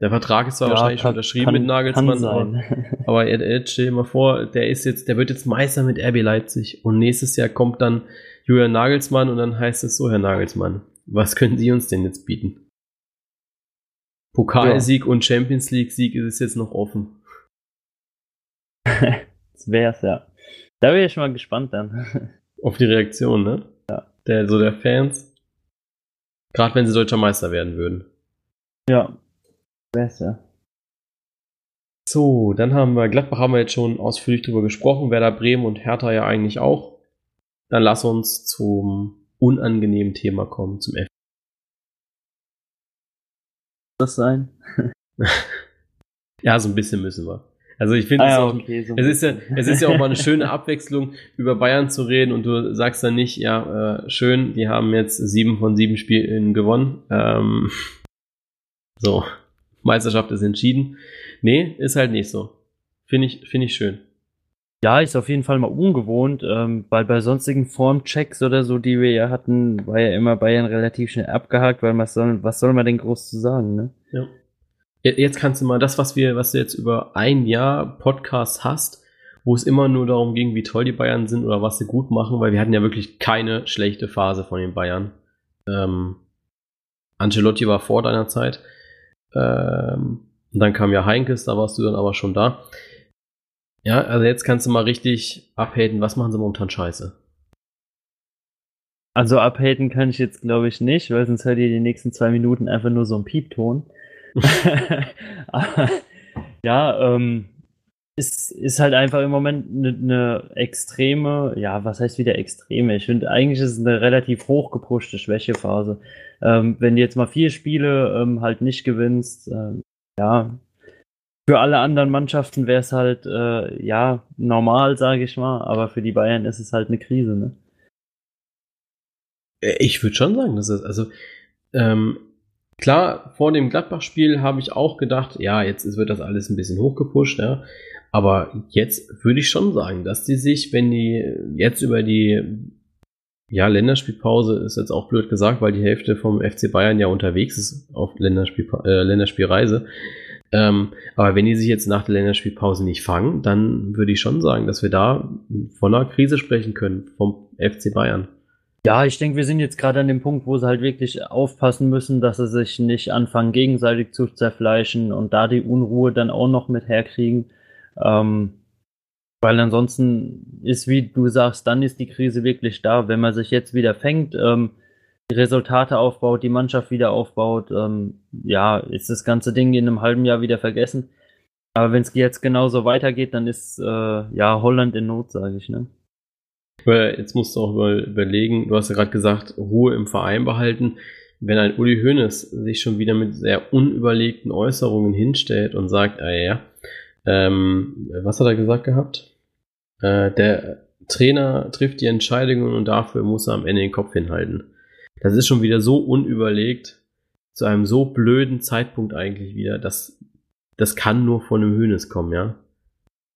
Der Vertrag ist zwar ja, wahrscheinlich schon unterschrieben kann, mit Nagelsmann, aber, aber jetzt stell dir mal vor, der ist jetzt, der wird jetzt Meister mit RB Leipzig und nächstes Jahr kommt dann Julian Nagelsmann und dann heißt es so, Herr Nagelsmann, was können Sie uns denn jetzt bieten? Pokalsieg ja. und Champions League Sieg ist es jetzt noch offen. [LAUGHS] das wär's ja. Da wäre ich schon mal gespannt dann. [LAUGHS] Auf die Reaktion, ne? Ja. Der, so der Fans. Gerade wenn sie deutscher Meister werden würden. Ja, Besser. So, dann haben wir Gladbach haben wir jetzt schon ausführlich drüber gesprochen, Werder Bremen und Hertha ja eigentlich auch. Dann lass uns zum unangenehmen Thema kommen, zum F. Das sein? [LAUGHS] ja, so ein bisschen müssen wir. Also ich finde, ah, ja, okay, so es, ist ja, es ist ja auch mal eine [LAUGHS] schöne Abwechslung, über Bayern zu reden und du sagst dann nicht, ja, äh, schön, die haben jetzt sieben von sieben Spielen gewonnen. Ähm, [LAUGHS] so, Meisterschaft ist entschieden. Nee, ist halt nicht so. Finde ich, finde ich schön. Ja, ist auf jeden Fall mal ungewohnt, ähm, weil bei sonstigen Formchecks oder so, die wir ja hatten, war ja immer Bayern relativ schnell abgehakt, weil was soll, was soll man denn groß zu sagen, ne? Ja. Jetzt kannst du mal das, was wir, was du jetzt über ein Jahr Podcast hast, wo es immer nur darum ging, wie toll die Bayern sind oder was sie gut machen, weil wir hatten ja wirklich keine schlechte Phase von den Bayern. Ähm, Ancelotti war vor deiner Zeit. Ähm, und dann kam ja Heinkes, da warst du dann aber schon da. Ja, also jetzt kannst du mal richtig abhaten, was machen sie momentan scheiße? Also abhaten kann ich jetzt glaube ich nicht, weil sonst hört ihr die nächsten zwei Minuten einfach nur so einen Piepton. [LAUGHS] ja, ähm, ist, ist halt einfach im Moment eine ne extreme, ja, was heißt wieder extreme? Ich finde, eigentlich ist es eine relativ hochgepushte Schwächephase. Ähm, wenn du jetzt mal vier Spiele ähm, halt nicht gewinnst, ähm, ja, für alle anderen Mannschaften wäre es halt, äh, ja, normal, sage ich mal, aber für die Bayern ist es halt eine Krise, ne? Äh, ich würde schon sagen, dass es, also, ähm, klar, vor dem Gladbach-Spiel habe ich auch gedacht, ja, jetzt wird das alles ein bisschen hochgepusht, ja. Aber jetzt würde ich schon sagen, dass die sich, wenn die jetzt über die ja, Länderspielpause ist jetzt auch blöd gesagt, weil die Hälfte vom FC Bayern ja unterwegs ist auf Länderspiel, äh, Länderspielreise. Ähm, aber wenn die sich jetzt nach der Länderspielpause nicht fangen, dann würde ich schon sagen, dass wir da von einer Krise sprechen können vom FC Bayern. Ja, ich denke, wir sind jetzt gerade an dem Punkt, wo sie halt wirklich aufpassen müssen, dass sie sich nicht anfangen, gegenseitig zu zerfleischen und da die Unruhe dann auch noch mit herkriegen. Ähm, weil ansonsten ist, wie du sagst, dann ist die Krise wirklich da. Wenn man sich jetzt wieder fängt, ähm, die Resultate aufbaut, die Mannschaft wieder aufbaut, ähm, ja, ist das ganze Ding in einem halben Jahr wieder vergessen. Aber wenn es jetzt genauso weitergeht, dann ist äh, ja Holland in Not, sage ich, ne? Jetzt musst du auch überlegen, du hast ja gerade gesagt, Ruhe im Verein behalten. Wenn ein Uli Hoeneß sich schon wieder mit sehr unüberlegten Äußerungen hinstellt und sagt, ah ja, ähm, was hat er gesagt gehabt? Äh, der Trainer trifft die Entscheidungen und dafür muss er am Ende den Kopf hinhalten. Das ist schon wieder so unüberlegt, zu einem so blöden Zeitpunkt eigentlich wieder, dass das kann nur von einem Hönes kommen, ja?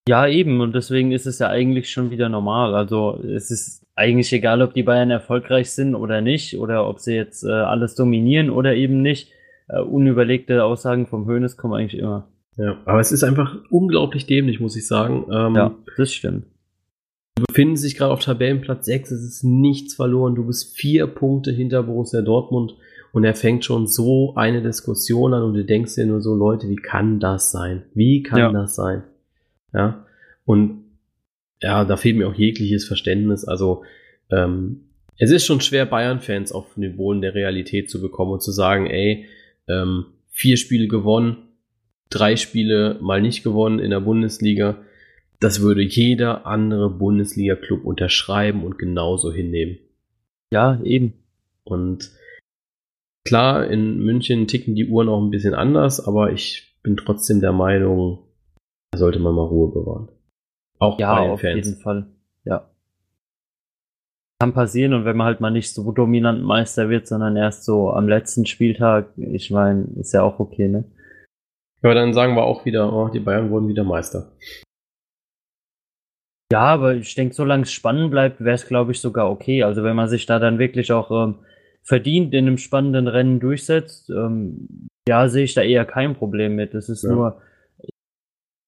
Ja, eben, und deswegen ist es ja eigentlich schon wieder normal. Also es ist eigentlich egal, ob die Bayern erfolgreich sind oder nicht, oder ob sie jetzt äh, alles dominieren oder eben nicht. Äh, unüberlegte Aussagen vom Hönes kommen eigentlich immer. Ja, aber es ist einfach unglaublich dämlich, muss ich sagen. Ähm, ja, das stimmt. Du befinden sich gerade auf Tabellenplatz 6, es ist nichts verloren. Du bist vier Punkte hinter Borussia Dortmund und er fängt schon so eine Diskussion an und du denkst dir nur so, Leute, wie kann das sein? Wie kann ja. das sein? Ja, und ja, da fehlt mir auch jegliches Verständnis. Also, ähm, es ist schon schwer, Bayern-Fans auf den Boden der Realität zu bekommen und zu sagen, ey, ähm, vier Spiele gewonnen, drei Spiele mal nicht gewonnen in der Bundesliga. Das würde jeder andere Bundesliga-Club unterschreiben und genauso hinnehmen. Ja, eben. Und klar, in München ticken die Uhren auch ein bisschen anders, aber ich bin trotzdem der Meinung, sollte man mal Ruhe bewahren. Auch ja, bei den auf Fans. jeden Fall. Ja. Kann passieren und wenn man halt mal nicht so dominant Meister wird, sondern erst so am letzten Spieltag, ich meine, ist ja auch okay, ne? Aber dann sagen wir auch wieder, oh, die Bayern wurden wieder Meister. Ja, aber ich denke, solange es spannend bleibt, wäre es, glaube ich, sogar okay. Also wenn man sich da dann wirklich auch ähm, verdient in einem spannenden Rennen durchsetzt, ähm, ja, sehe ich da eher kein Problem mit. Es ist ja. nur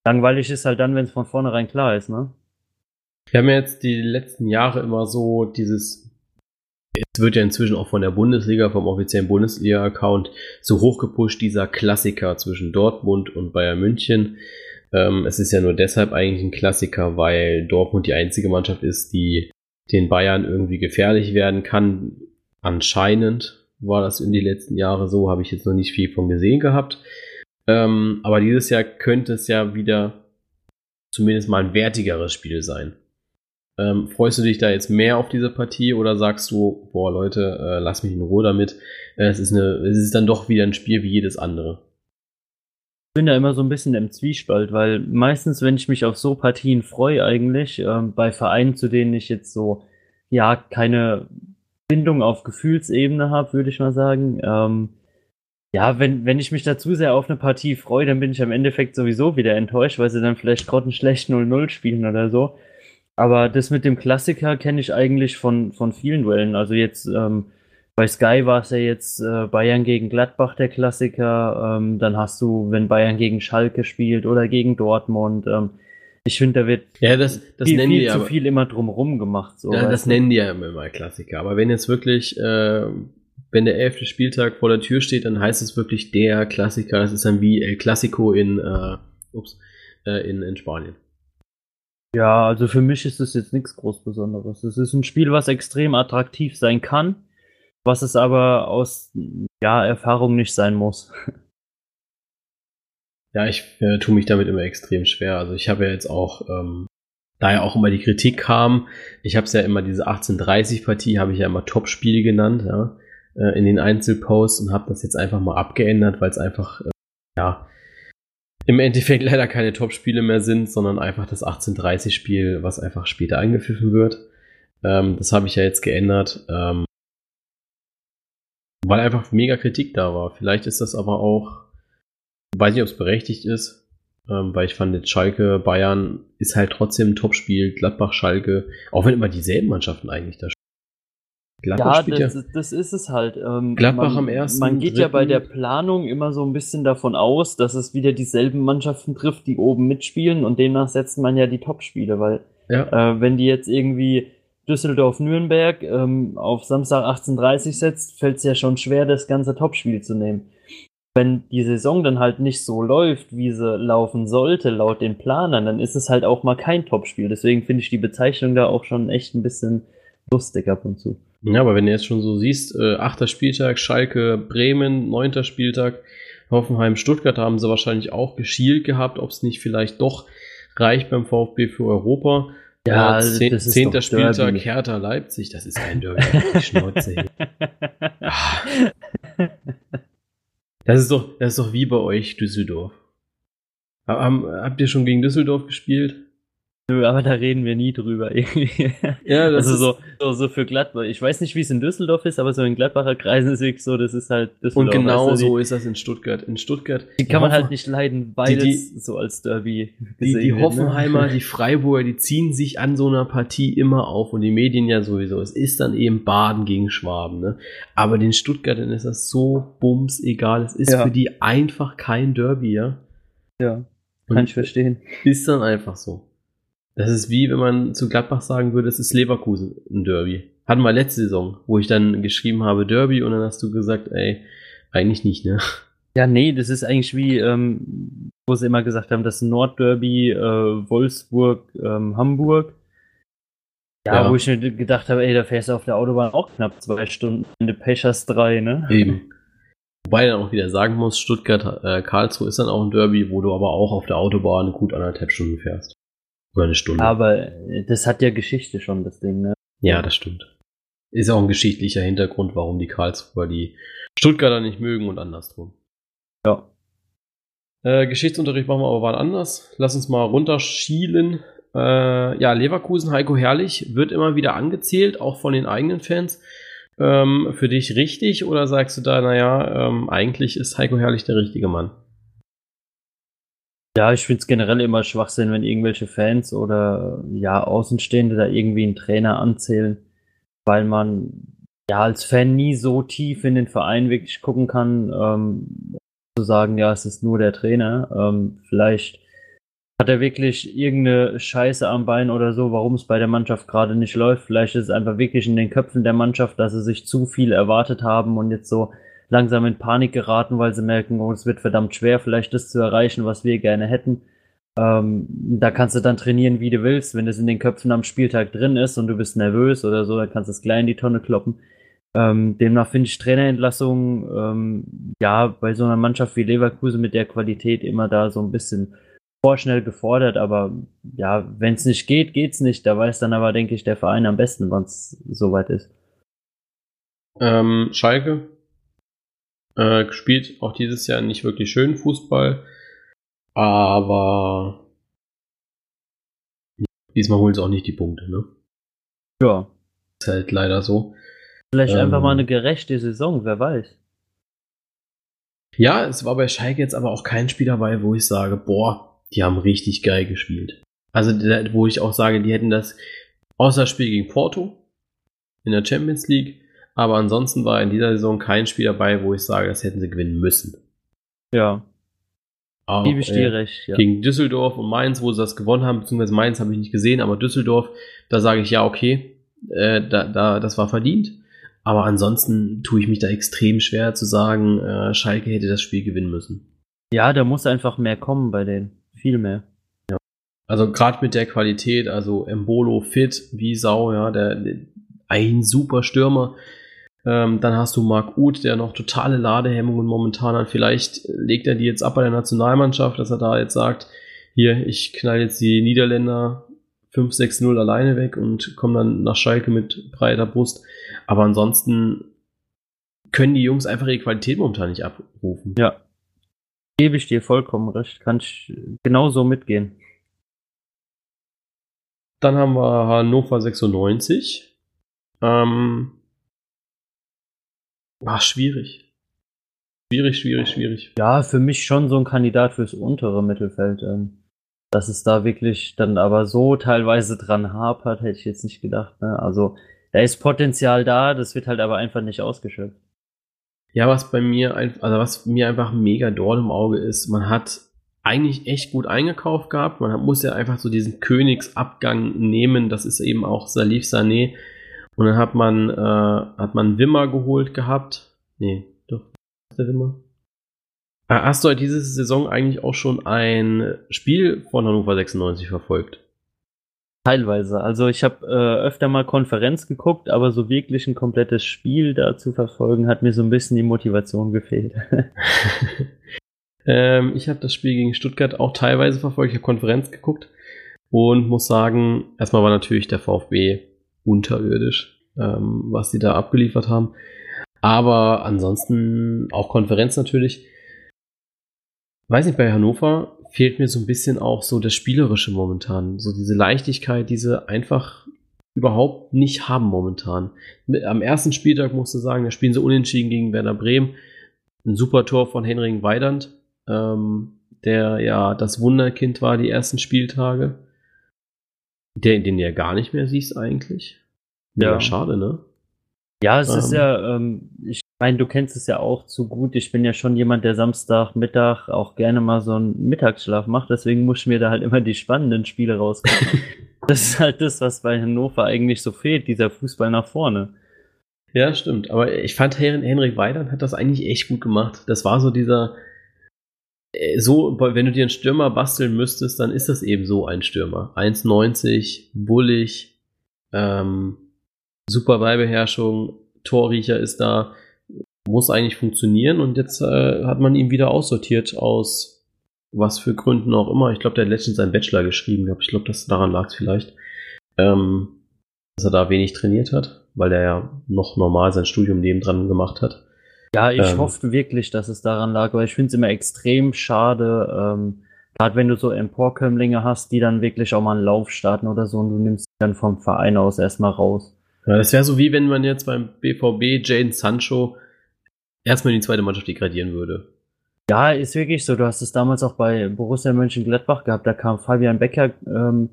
langweilig ist halt dann, wenn es von vornherein klar ist, ne? Wir haben ja jetzt die letzten Jahre immer so dieses, es wird ja inzwischen auch von der Bundesliga, vom offiziellen Bundesliga-Account so hochgepusht, dieser Klassiker zwischen Dortmund und Bayern München. Ähm, es ist ja nur deshalb eigentlich ein Klassiker, weil Dortmund die einzige Mannschaft ist, die den Bayern irgendwie gefährlich werden kann. Anscheinend war das in die letzten Jahre so, habe ich jetzt noch nicht viel von gesehen gehabt. Ähm, aber dieses Jahr könnte es ja wieder zumindest mal ein wertigeres Spiel sein. Ähm, freust du dich da jetzt mehr auf diese Partie oder sagst du, boah Leute, äh, lass mich in Ruhe damit. Äh, es, ist eine, es ist dann doch wieder ein Spiel wie jedes andere. Ich bin da immer so ein bisschen im Zwiespalt, weil meistens, wenn ich mich auf so Partien freue, eigentlich, ähm, bei Vereinen, zu denen ich jetzt so, ja, keine Bindung auf Gefühlsebene habe, würde ich mal sagen, ähm, ja, wenn, wenn ich mich da zu sehr auf eine Partie freue, dann bin ich am Endeffekt sowieso wieder enttäuscht, weil sie dann vielleicht grottenschlecht 0-0 spielen oder so. Aber das mit dem Klassiker kenne ich eigentlich von, von vielen Duellen. Also jetzt ähm, bei Sky war es ja jetzt äh, Bayern gegen Gladbach der Klassiker. Ähm, dann hast du, wenn Bayern gegen Schalke spielt oder gegen Dortmund. Ähm, ich finde, da wird ja, das, das viel, viel zu aber, viel immer drumherum gemacht. So, ja, das nennen die ja immer mal Klassiker. Aber wenn jetzt wirklich, äh, wenn der elfte Spieltag vor der Tür steht, dann heißt es wirklich der Klassiker. Das ist dann wie El Clasico in, äh, ups, äh, in, in Spanien. Ja, also für mich ist es jetzt nichts groß Besonderes. Es ist ein Spiel, was extrem attraktiv sein kann, was es aber aus ja, Erfahrung nicht sein muss. [LAUGHS] Ja, ich äh, tue mich damit immer extrem schwer. Also ich habe ja jetzt auch, ähm, da ja auch immer die Kritik kam, ich habe es ja immer diese 1830-Partie, habe ich ja immer Top-Spiel genannt, ja, äh, in den Einzelposts und habe das jetzt einfach mal abgeändert, weil es einfach, äh, ja, im Endeffekt [LAUGHS] leider keine Top-Spiele mehr sind, sondern einfach das 1830-Spiel, was einfach später eingepfiffen wird. Ähm, das habe ich ja jetzt geändert, ähm, weil einfach mega Kritik da war. Vielleicht ist das aber auch, weiß nicht, ob es berechtigt ist, ähm, weil ich fand, jetzt Schalke, Bayern ist halt trotzdem ein Top-Spiel, Gladbach, Schalke, auch wenn immer dieselben Mannschaften eigentlich da Gladbach ja, das, ja, das ist es halt. Ähm, Gladbach man, am ersten. Man geht dritten. ja bei der Planung immer so ein bisschen davon aus, dass es wieder dieselben Mannschaften trifft, die oben mitspielen und demnach setzt man ja die Top-Spiele, weil ja. äh, wenn die jetzt irgendwie Düsseldorf-Nürnberg ähm, auf Samstag 18.30 setzt, fällt es ja schon schwer, das ganze Topspiel zu nehmen. Wenn die Saison dann halt nicht so läuft, wie sie laufen sollte, laut den Planern, dann ist es halt auch mal kein Topspiel. Deswegen finde ich die Bezeichnung da auch schon echt ein bisschen lustig ab und zu. Ja, aber wenn du jetzt schon so siehst, äh, achter Spieltag, Schalke, Bremen, neunter Spieltag, Hoffenheim, Stuttgart haben sie wahrscheinlich auch geschielt gehabt, ob es nicht vielleicht doch reicht beim VfB für Europa. Ja, zehn, das ist zehnter Spieltag, Derby. Hertha Leipzig, das ist kein Derby. Schnauze. [LAUGHS] Ah. das ist doch, das ist doch wie bei euch Düsseldorf. Habt ihr schon gegen Düsseldorf gespielt? Nö, aber da reden wir nie drüber. [LAUGHS] ja, das also so, so, so für Gladbach. Ich weiß nicht, wie es in Düsseldorf ist, aber so in Gladbacher Kreisen ist es so, das ist halt Düsseldorf. Und genau weißt du, so ist das in Stuttgart. In Stuttgart. Die kann man halt nicht leiden, beides die, die, so als Derby. Die, die ne? Hoffenheimer, ne? [LAUGHS] die Freiburger, die ziehen sich an so einer Partie immer auf und die Medien ja sowieso. Es ist dann eben Baden gegen Schwaben, ne? Aber den Stuttgartern ist das so bums egal. Es ist ja. für die einfach kein Derby, ja? Ja. Kann und ich verstehen. Ist dann einfach so. Das ist wie, wenn man zu Gladbach sagen würde, es ist Leverkusen ein Derby. Hatten wir letzte Saison, wo ich dann geschrieben habe Derby und dann hast du gesagt, ey, eigentlich nicht, ne? Ja, nee, das ist eigentlich wie, ähm, wo sie immer gesagt haben, das Nordderby, äh, Wolfsburg, ähm, Hamburg. Ja, ja, wo ich mir gedacht habe, ey, da fährst du auf der Autobahn auch knapp zwei Stunden, wenn du Pech hast drei, ne? Eben. Wobei dann auch wieder sagen muss, Stuttgart, äh, Karlsruhe ist dann auch ein Derby, wo du aber auch auf der Autobahn gut anderthalb Stunden fährst. Oder eine Stunde. Aber das hat ja Geschichte schon, das Ding, ne? Ja, das stimmt. Ist auch ein geschichtlicher Hintergrund, warum die Karlsruher die Stuttgarter nicht mögen und andersrum. Ja. Äh, Geschichtsunterricht machen wir aber wann anders. Lass uns mal runterschielen. Äh, ja, Leverkusen, Heiko Herrlich wird immer wieder angezählt, auch von den eigenen Fans. Ähm, für dich richtig oder sagst du da, naja, ähm, eigentlich ist Heiko Herrlich der richtige Mann? Ja, ich finde es generell immer Schwachsinn, wenn irgendwelche Fans oder ja, Außenstehende da irgendwie einen Trainer anzählen, weil man ja als Fan nie so tief in den Verein wirklich gucken kann, ähm, zu sagen, ja, es ist nur der Trainer. Ähm, vielleicht hat er wirklich irgendeine Scheiße am Bein oder so, warum es bei der Mannschaft gerade nicht läuft. Vielleicht ist es einfach wirklich in den Köpfen der Mannschaft, dass sie sich zu viel erwartet haben und jetzt so langsam in Panik geraten, weil sie merken, oh, es wird verdammt schwer, vielleicht das zu erreichen, was wir gerne hätten. Ähm, da kannst du dann trainieren, wie du willst. Wenn es in den Köpfen am Spieltag drin ist und du bist nervös oder so, dann kannst du es gleich in die Tonne kloppen. Ähm, demnach finde ich Trainerentlassungen ähm, ja bei so einer Mannschaft wie Leverkusen mit der Qualität immer da so ein bisschen vorschnell gefordert, aber ja, wenn es nicht geht, geht's nicht. Da weiß dann aber, denke ich, der Verein am besten, wann es soweit ist. Ähm, Schalke äh, spielt auch dieses Jahr nicht wirklich schön Fußball, aber diesmal holen sie auch nicht die Punkte, ne? Ja. Ist halt leider so. Vielleicht ähm, einfach mal eine gerechte Saison, wer weiß. Ja, es war bei Schalke jetzt aber auch kein Spiel dabei, wo ich sage, boah, die haben richtig geil gespielt. Also, wo ich auch sage, die hätten das, außer Spiel gegen Porto in der Champions League, aber ansonsten war in dieser Saison kein Spiel dabei, wo ich sage, das hätten sie gewinnen müssen. Ja. Auch, Gebe ich dir äh, recht, ja. Gegen Düsseldorf und Mainz, wo sie das gewonnen haben, beziehungsweise Mainz habe ich nicht gesehen, aber Düsseldorf, da sage ich ja, okay, äh, da, da, das war verdient. Aber ansonsten tue ich mich da extrem schwer zu sagen, äh, Schalke hätte das Spiel gewinnen müssen. Ja, da muss einfach mehr kommen bei denen viel mehr. Ja. Also gerade mit der Qualität, also Embolo fit wie Sau, ja, der, der ein super Stürmer. Ähm, dann hast du Marc Uth, der noch totale Ladehemmungen momentan hat. Vielleicht legt er die jetzt ab bei der Nationalmannschaft, dass er da jetzt sagt, hier, ich knall jetzt die Niederländer 5-6-0 alleine weg und komme dann nach Schalke mit breiter Brust. Aber ansonsten können die Jungs einfach ihre Qualität momentan nicht abrufen. Ja, Gebe ich dir vollkommen recht. Kann ich genauso mitgehen. Dann haben wir Hannover 96. Ähm, war schwierig. Schwierig, schwierig, schwierig. Ja, für mich schon so ein Kandidat fürs untere Mittelfeld. Ähm, dass es da wirklich dann aber so teilweise dran hapert, hätte ich jetzt nicht gedacht. Ne? Also da ist Potenzial da, das wird halt aber einfach nicht ausgeschöpft. Ja, was bei mir, also was mir einfach mega dort im Auge ist, man hat eigentlich echt gut eingekauft gehabt. Man muss ja einfach so diesen Königsabgang nehmen. Das ist eben auch Salif Sané. Und dann hat man, äh, hat man Wimmer geholt gehabt. Nee, doch, der Wimmer. Äh, hast du halt diese Saison eigentlich auch schon ein Spiel von Hannover 96 verfolgt? Teilweise. Also ich habe äh, öfter mal Konferenz geguckt, aber so wirklich ein komplettes Spiel da zu verfolgen, hat mir so ein bisschen die Motivation gefehlt. [LAUGHS] ähm, ich habe das Spiel gegen Stuttgart auch teilweise verfolgt. Ich habe Konferenz geguckt und muss sagen, erstmal war natürlich der VfB unterirdisch, ähm, was die da abgeliefert haben. Aber ansonsten auch Konferenz natürlich. Weiß nicht, bei Hannover fehlt mir so ein bisschen auch so das Spielerische momentan. So diese Leichtigkeit, diese einfach überhaupt nicht haben momentan. Am ersten Spieltag musst du sagen, da spielen sie unentschieden gegen Werder Bremen. Ein super Tor von Henring Weidand, ähm, der ja das Wunderkind war die ersten Spieltage. Der, den du ja gar nicht mehr siehst eigentlich. Ja, schade, ne? Ja, es ähm. ist ja, ähm, ich meine, du kennst es ja auch zu gut. Ich bin ja schon jemand, der Samstagmittag auch gerne mal so einen Mittagsschlaf macht. Deswegen muss ich mir da halt immer die spannenden Spiele rauskommen. [LAUGHS] das ist halt das, was bei Hannover eigentlich so fehlt, dieser Fußball nach vorne. Ja, stimmt. Aber ich fand, Henrik Weidern hat das eigentlich echt gut gemacht. Das war so dieser, so, wenn du dir einen Stürmer basteln müsstest, dann ist das eben so ein Stürmer. 1,90, bullig, ähm, super Ballbeherrschung, Torriecher ist da, muss eigentlich funktionieren und jetzt äh, hat man ihn wieder aussortiert aus was für Gründen auch immer. Ich glaube, der hat letztens seinen Bachelor geschrieben Ich glaube, daran lag es vielleicht, ähm, dass er da wenig trainiert hat, weil er ja noch normal sein Studium nebendran gemacht hat. Ja, ich ähm, hoffe wirklich, dass es daran lag, weil ich finde es immer extrem schade, ähm, gerade wenn du so Emporkömmlinge hast, die dann wirklich auch mal einen Lauf starten oder so und du nimmst sie dann vom Verein aus erstmal raus. Ja, das wäre so wie wenn man jetzt beim BVB Jane Sancho erstmal in die zweite Mannschaft degradieren würde. Ja, ist wirklich so. Du hast es damals auch bei Borussia Mönchengladbach gehabt. Da kam Fabian Becker ähm,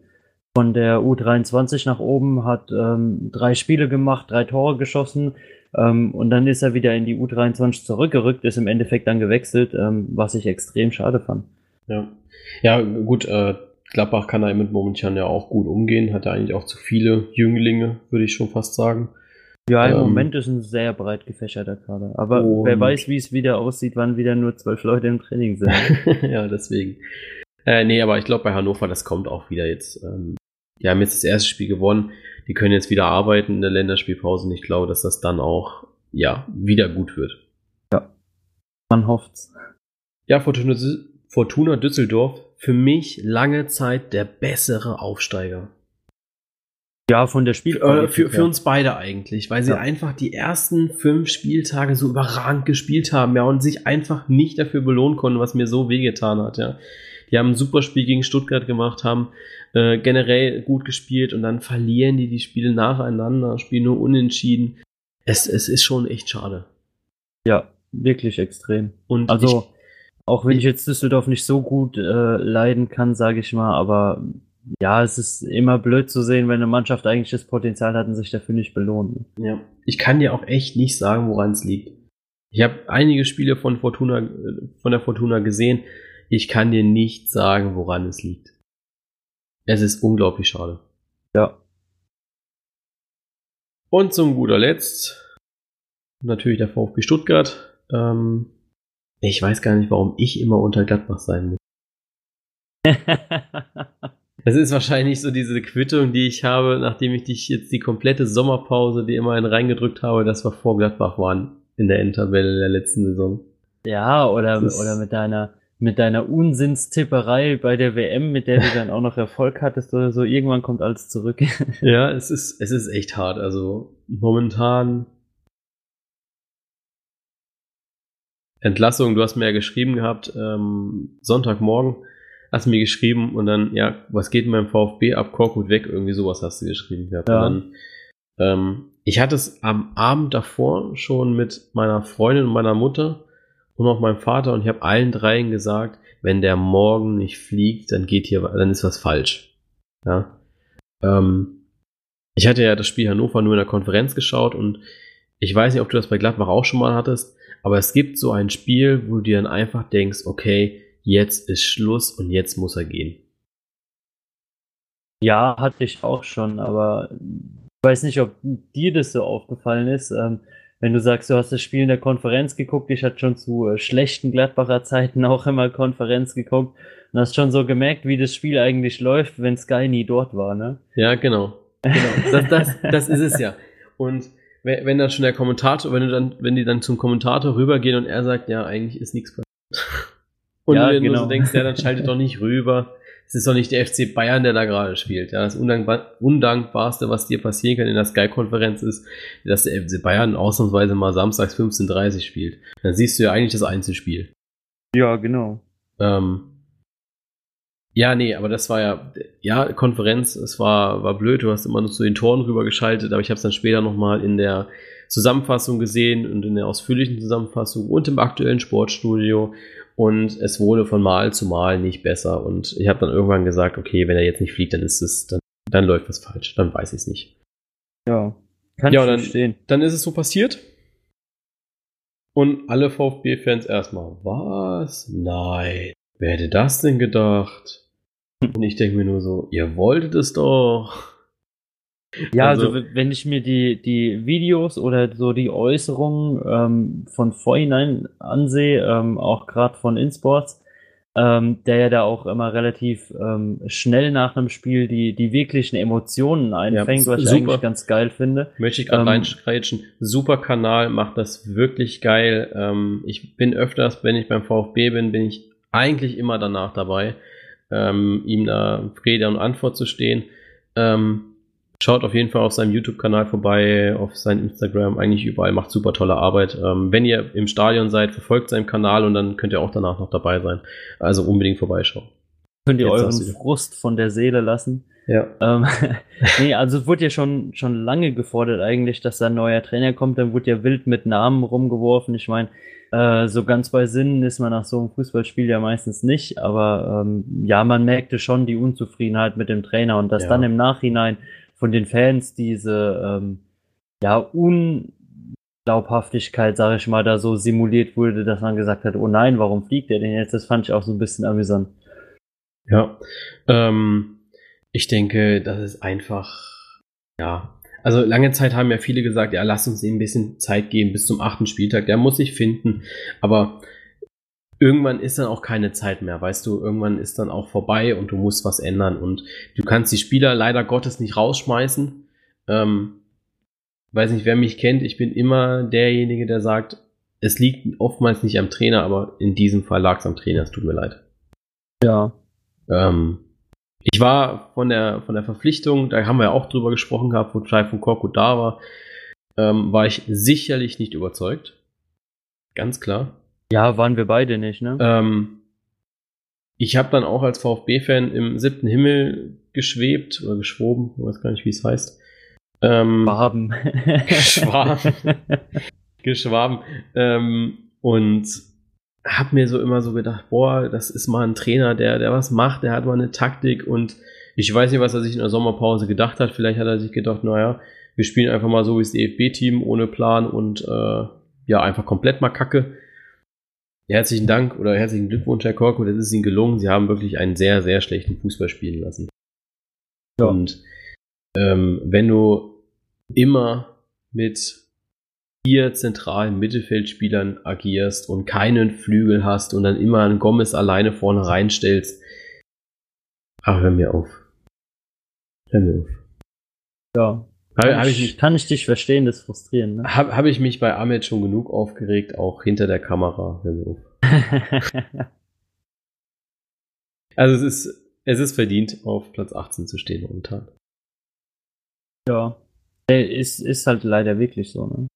von der U23 nach oben, hat ähm, drei Spiele gemacht, drei Tore geschossen ähm, und dann ist er wieder in die U23 zurückgerückt, ist im Endeffekt dann gewechselt, ähm, was ich extrem schade fand. Ja, ja gut, äh, Gladbach kann damit momentan ja auch gut umgehen, hat ja eigentlich auch zu viele Jünglinge, würde ich schon fast sagen. Ja, im ähm, Moment ist ein sehr breit gefächerter Kader. Aber wer weiß, wie es wieder aussieht, wann wieder nur zwölf Leute im Training sind. [LAUGHS] ja, deswegen. Äh, nee, aber ich glaube bei Hannover, das kommt auch wieder jetzt. Ähm, die haben jetzt das erste Spiel gewonnen. Die können jetzt wieder arbeiten in der Länderspielpause. Und ich glaube, dass das dann auch, ja, wieder gut wird. Ja. Man hofft's. Ja, Fortuna, Fortuna Düsseldorf. Für mich lange Zeit der bessere Aufsteiger. Ja, von der Spiel. Äh, für, für, uns beide eigentlich, weil sie ja. einfach die ersten fünf Spieltage so überragend gespielt haben, ja, und sich einfach nicht dafür belohnen konnten, was mir so wehgetan hat, ja. Die haben ein super Spiel gegen Stuttgart gemacht, haben äh, generell gut gespielt und dann verlieren die die Spiele nacheinander, spielen nur unentschieden. Es, es ist schon echt schade. Ja, wirklich extrem. Und also, ich, auch wenn ich jetzt Düsseldorf nicht so gut äh, leiden kann, sage ich mal, aber ja, es ist immer blöd zu sehen, wenn eine Mannschaft eigentlich das Potenzial hat und sich dafür nicht belohnt. Ja, ich kann dir auch echt nicht sagen, woran es liegt. Ich habe einige Spiele von Fortuna, von der Fortuna gesehen. Ich kann dir nicht sagen, woran es liegt. Es ist unglaublich schade. Ja. Und zum guter Letzt natürlich der VfB Stuttgart. Ähm, ich weiß gar nicht, warum ich immer unter Gladbach sein muss. [LAUGHS] Es ist wahrscheinlich so diese Quittung, die ich habe, nachdem ich dich jetzt die komplette Sommerpause, die immerhin reingedrückt habe, dass wir vor Gladbach waren in der Endtabelle der letzten Saison. Ja, oder, oder mit deiner, mit deiner Unsinnstipperei bei der WM, mit der du dann auch noch Erfolg hattest oder so. Irgendwann kommt alles zurück. [LAUGHS] ja, es ist, es ist echt hart. Also momentan Entlassung, du hast mir ja geschrieben gehabt, ähm, Sonntagmorgen hast du mir geschrieben und dann, ja, was geht in meinem VfB ab, Korkut weg, irgendwie sowas hast du geschrieben gehabt. Ja. Und dann, ähm, ich hatte es am Abend davor schon mit meiner Freundin und meiner Mutter und auch meinem Vater und ich habe allen dreien gesagt, wenn der morgen nicht fliegt, dann geht hier, dann ist was falsch. Ja. Ähm, ich hatte ja das Spiel Hannover nur in der Konferenz geschaut und ich weiß nicht, ob du das bei Gladbach auch schon mal hattest, aber es gibt so ein Spiel, wo du dir dann einfach denkst, okay, jetzt ist Schluss und jetzt muss er gehen. Ja, hatte ich auch schon, aber ich weiß nicht, ob dir das so aufgefallen ist. Ähm, wenn du sagst, du hast das Spiel in der Konferenz geguckt, ich hatte schon zu äh, schlechten Gladbacher Zeiten [LAUGHS] auch immer Konferenz geguckt und hast schon so gemerkt, wie das Spiel eigentlich läuft, wenn Sky nie dort war, ne? Ja, genau. genau. Das, das, das ist es ja. Und wenn, wenn dann schon der Kommentator, wenn du dann, wenn die dann zum Kommentator rübergehen und er sagt, ja, eigentlich ist nichts passiert. [LAUGHS] Und ja, wenn genau. du so denkst, ja, dann schaltet doch nicht rüber. Es ist doch nicht der FC Bayern, der da gerade spielt. Ja, das Undankbar Undankbarste, was dir passieren kann in der Sky-Konferenz ist, dass der FC Bayern ausnahmsweise mal samstags 15.30 spielt. Dann siehst du ja eigentlich das Einzelspiel. Ja, genau. Ähm, ja, nee, aber das war ja, ja, Konferenz, es war, war blöd, du hast immer nur zu den Toren rübergeschaltet, aber ich habe es dann später nochmal in der Zusammenfassung gesehen und in der ausführlichen Zusammenfassung und im aktuellen Sportstudio und es wurde von Mal zu Mal nicht besser. Und ich habe dann irgendwann gesagt, okay, wenn er jetzt nicht fliegt, dann ist es, dann, dann läuft was falsch. Dann weiß ich es nicht. Ja, kann ja, ich dann, verstehen. Dann ist es so passiert. Und alle VfB-Fans erstmal, was? Nein. Wer hätte das denn gedacht? Und ich denke mir nur so, ihr wolltet es doch. Ja, also, also, wenn ich mir die, die Videos oder so die Äußerungen ähm, von vorhinein ansehe, ähm, auch gerade von InSports, ähm, der ja da auch immer relativ ähm, schnell nach einem Spiel die, die wirklichen Emotionen einfängt, ja, was super. ich eigentlich ganz geil finde. Möchte ich gerade ähm, reinschreitschen. Super Kanal, macht das wirklich geil. Ähm, ich bin öfters, wenn ich beim VfB bin, bin ich eigentlich immer danach dabei, ähm, ihm da Rede und Antwort zu stehen. Ähm, Schaut auf jeden Fall auf seinem YouTube-Kanal vorbei, auf seinem Instagram, eigentlich überall, macht super tolle Arbeit. Ähm, wenn ihr im Stadion seid, verfolgt seinen Kanal und dann könnt ihr auch danach noch dabei sein. Also unbedingt vorbeischauen. Könnt ihr Jetzt euren Frust von der Seele lassen. Ja. Ähm, [LAUGHS] nee, also es wurde ja schon, schon lange gefordert eigentlich, dass da ein neuer Trainer kommt. Dann wurde ja wild mit Namen rumgeworfen. Ich meine, Äh, so ganz bei Sinnen ist man nach so einem Fußballspiel ja meistens nicht, aber ähm, ja, man merkte schon die Unzufriedenheit mit dem Trainer und dass Ja. dann im Nachhinein von den Fans diese ähm, ja Unglaubhaftigkeit, sage ich mal, da so simuliert wurde, dass man gesagt hat, oh nein, warum fliegt der denn jetzt? Das fand ich auch so ein bisschen amüsant. Ja. Ähm, ich denke, das ist einfach, ja. Also lange Zeit haben ja viele gesagt, ja, lass uns ihm ein bisschen Zeit geben bis zum achten Spieltag. Der muss sich finden. Aber irgendwann ist dann auch keine Zeit mehr, weißt du, irgendwann ist dann auch vorbei und du musst was ändern. Und du kannst die Spieler leider Gottes nicht rausschmeißen. Ähm, weiß nicht, wer mich kennt, ich bin immer derjenige, der sagt, es liegt oftmals nicht am Trainer, aber in diesem Fall lag es am Trainer, es tut mir leid. Ja. Ähm, ich war von der, von der Verpflichtung, da haben wir ja auch drüber gesprochen gehabt, wo Chai von Korko da war, ähm, war ich sicherlich nicht überzeugt. Ganz klar. Ja, waren wir beide nicht, ne? Ähm, ich habe dann auch als VfB-Fan im siebten Himmel geschwebt oder geschwoben, ich weiß gar nicht, wie es heißt. Ähm, Waben. Schwaben. [LAUGHS] geschwaben. Ähm, und hab mir so immer so gedacht, boah, das ist mal ein Trainer, der, der was macht, der hat mal eine Taktik und ich weiß nicht, was er sich in der Sommerpause gedacht hat. Vielleicht hat er sich gedacht, naja, wir spielen einfach mal so wie das DFB-Team ohne Plan und äh, ja, einfach komplett mal Kacke. Herzlichen Dank oder herzlichen Glückwunsch, Herr Korko, das ist Ihnen gelungen. Sie haben wirklich einen sehr, sehr schlechten Fußball spielen lassen. Ja. Und ähm, wenn du immer mit vier zentralen Mittelfeldspielern agierst und keinen Flügel hast und dann immer einen Gomez alleine vorne reinstellst, ach, hör mir auf. Hör mir auf. ja. Habe hab ich, mich- kann ich dich verstehen, das ist frustrierend, ne? hab, hab ich mich bei Ahmed schon genug aufgeregt, auch hinter der Kamera. [LAUGHS] Also es ist, es ist verdient, auf Platz 18 zu stehen momentan. ja. Ist, ist halt leider wirklich so, ne?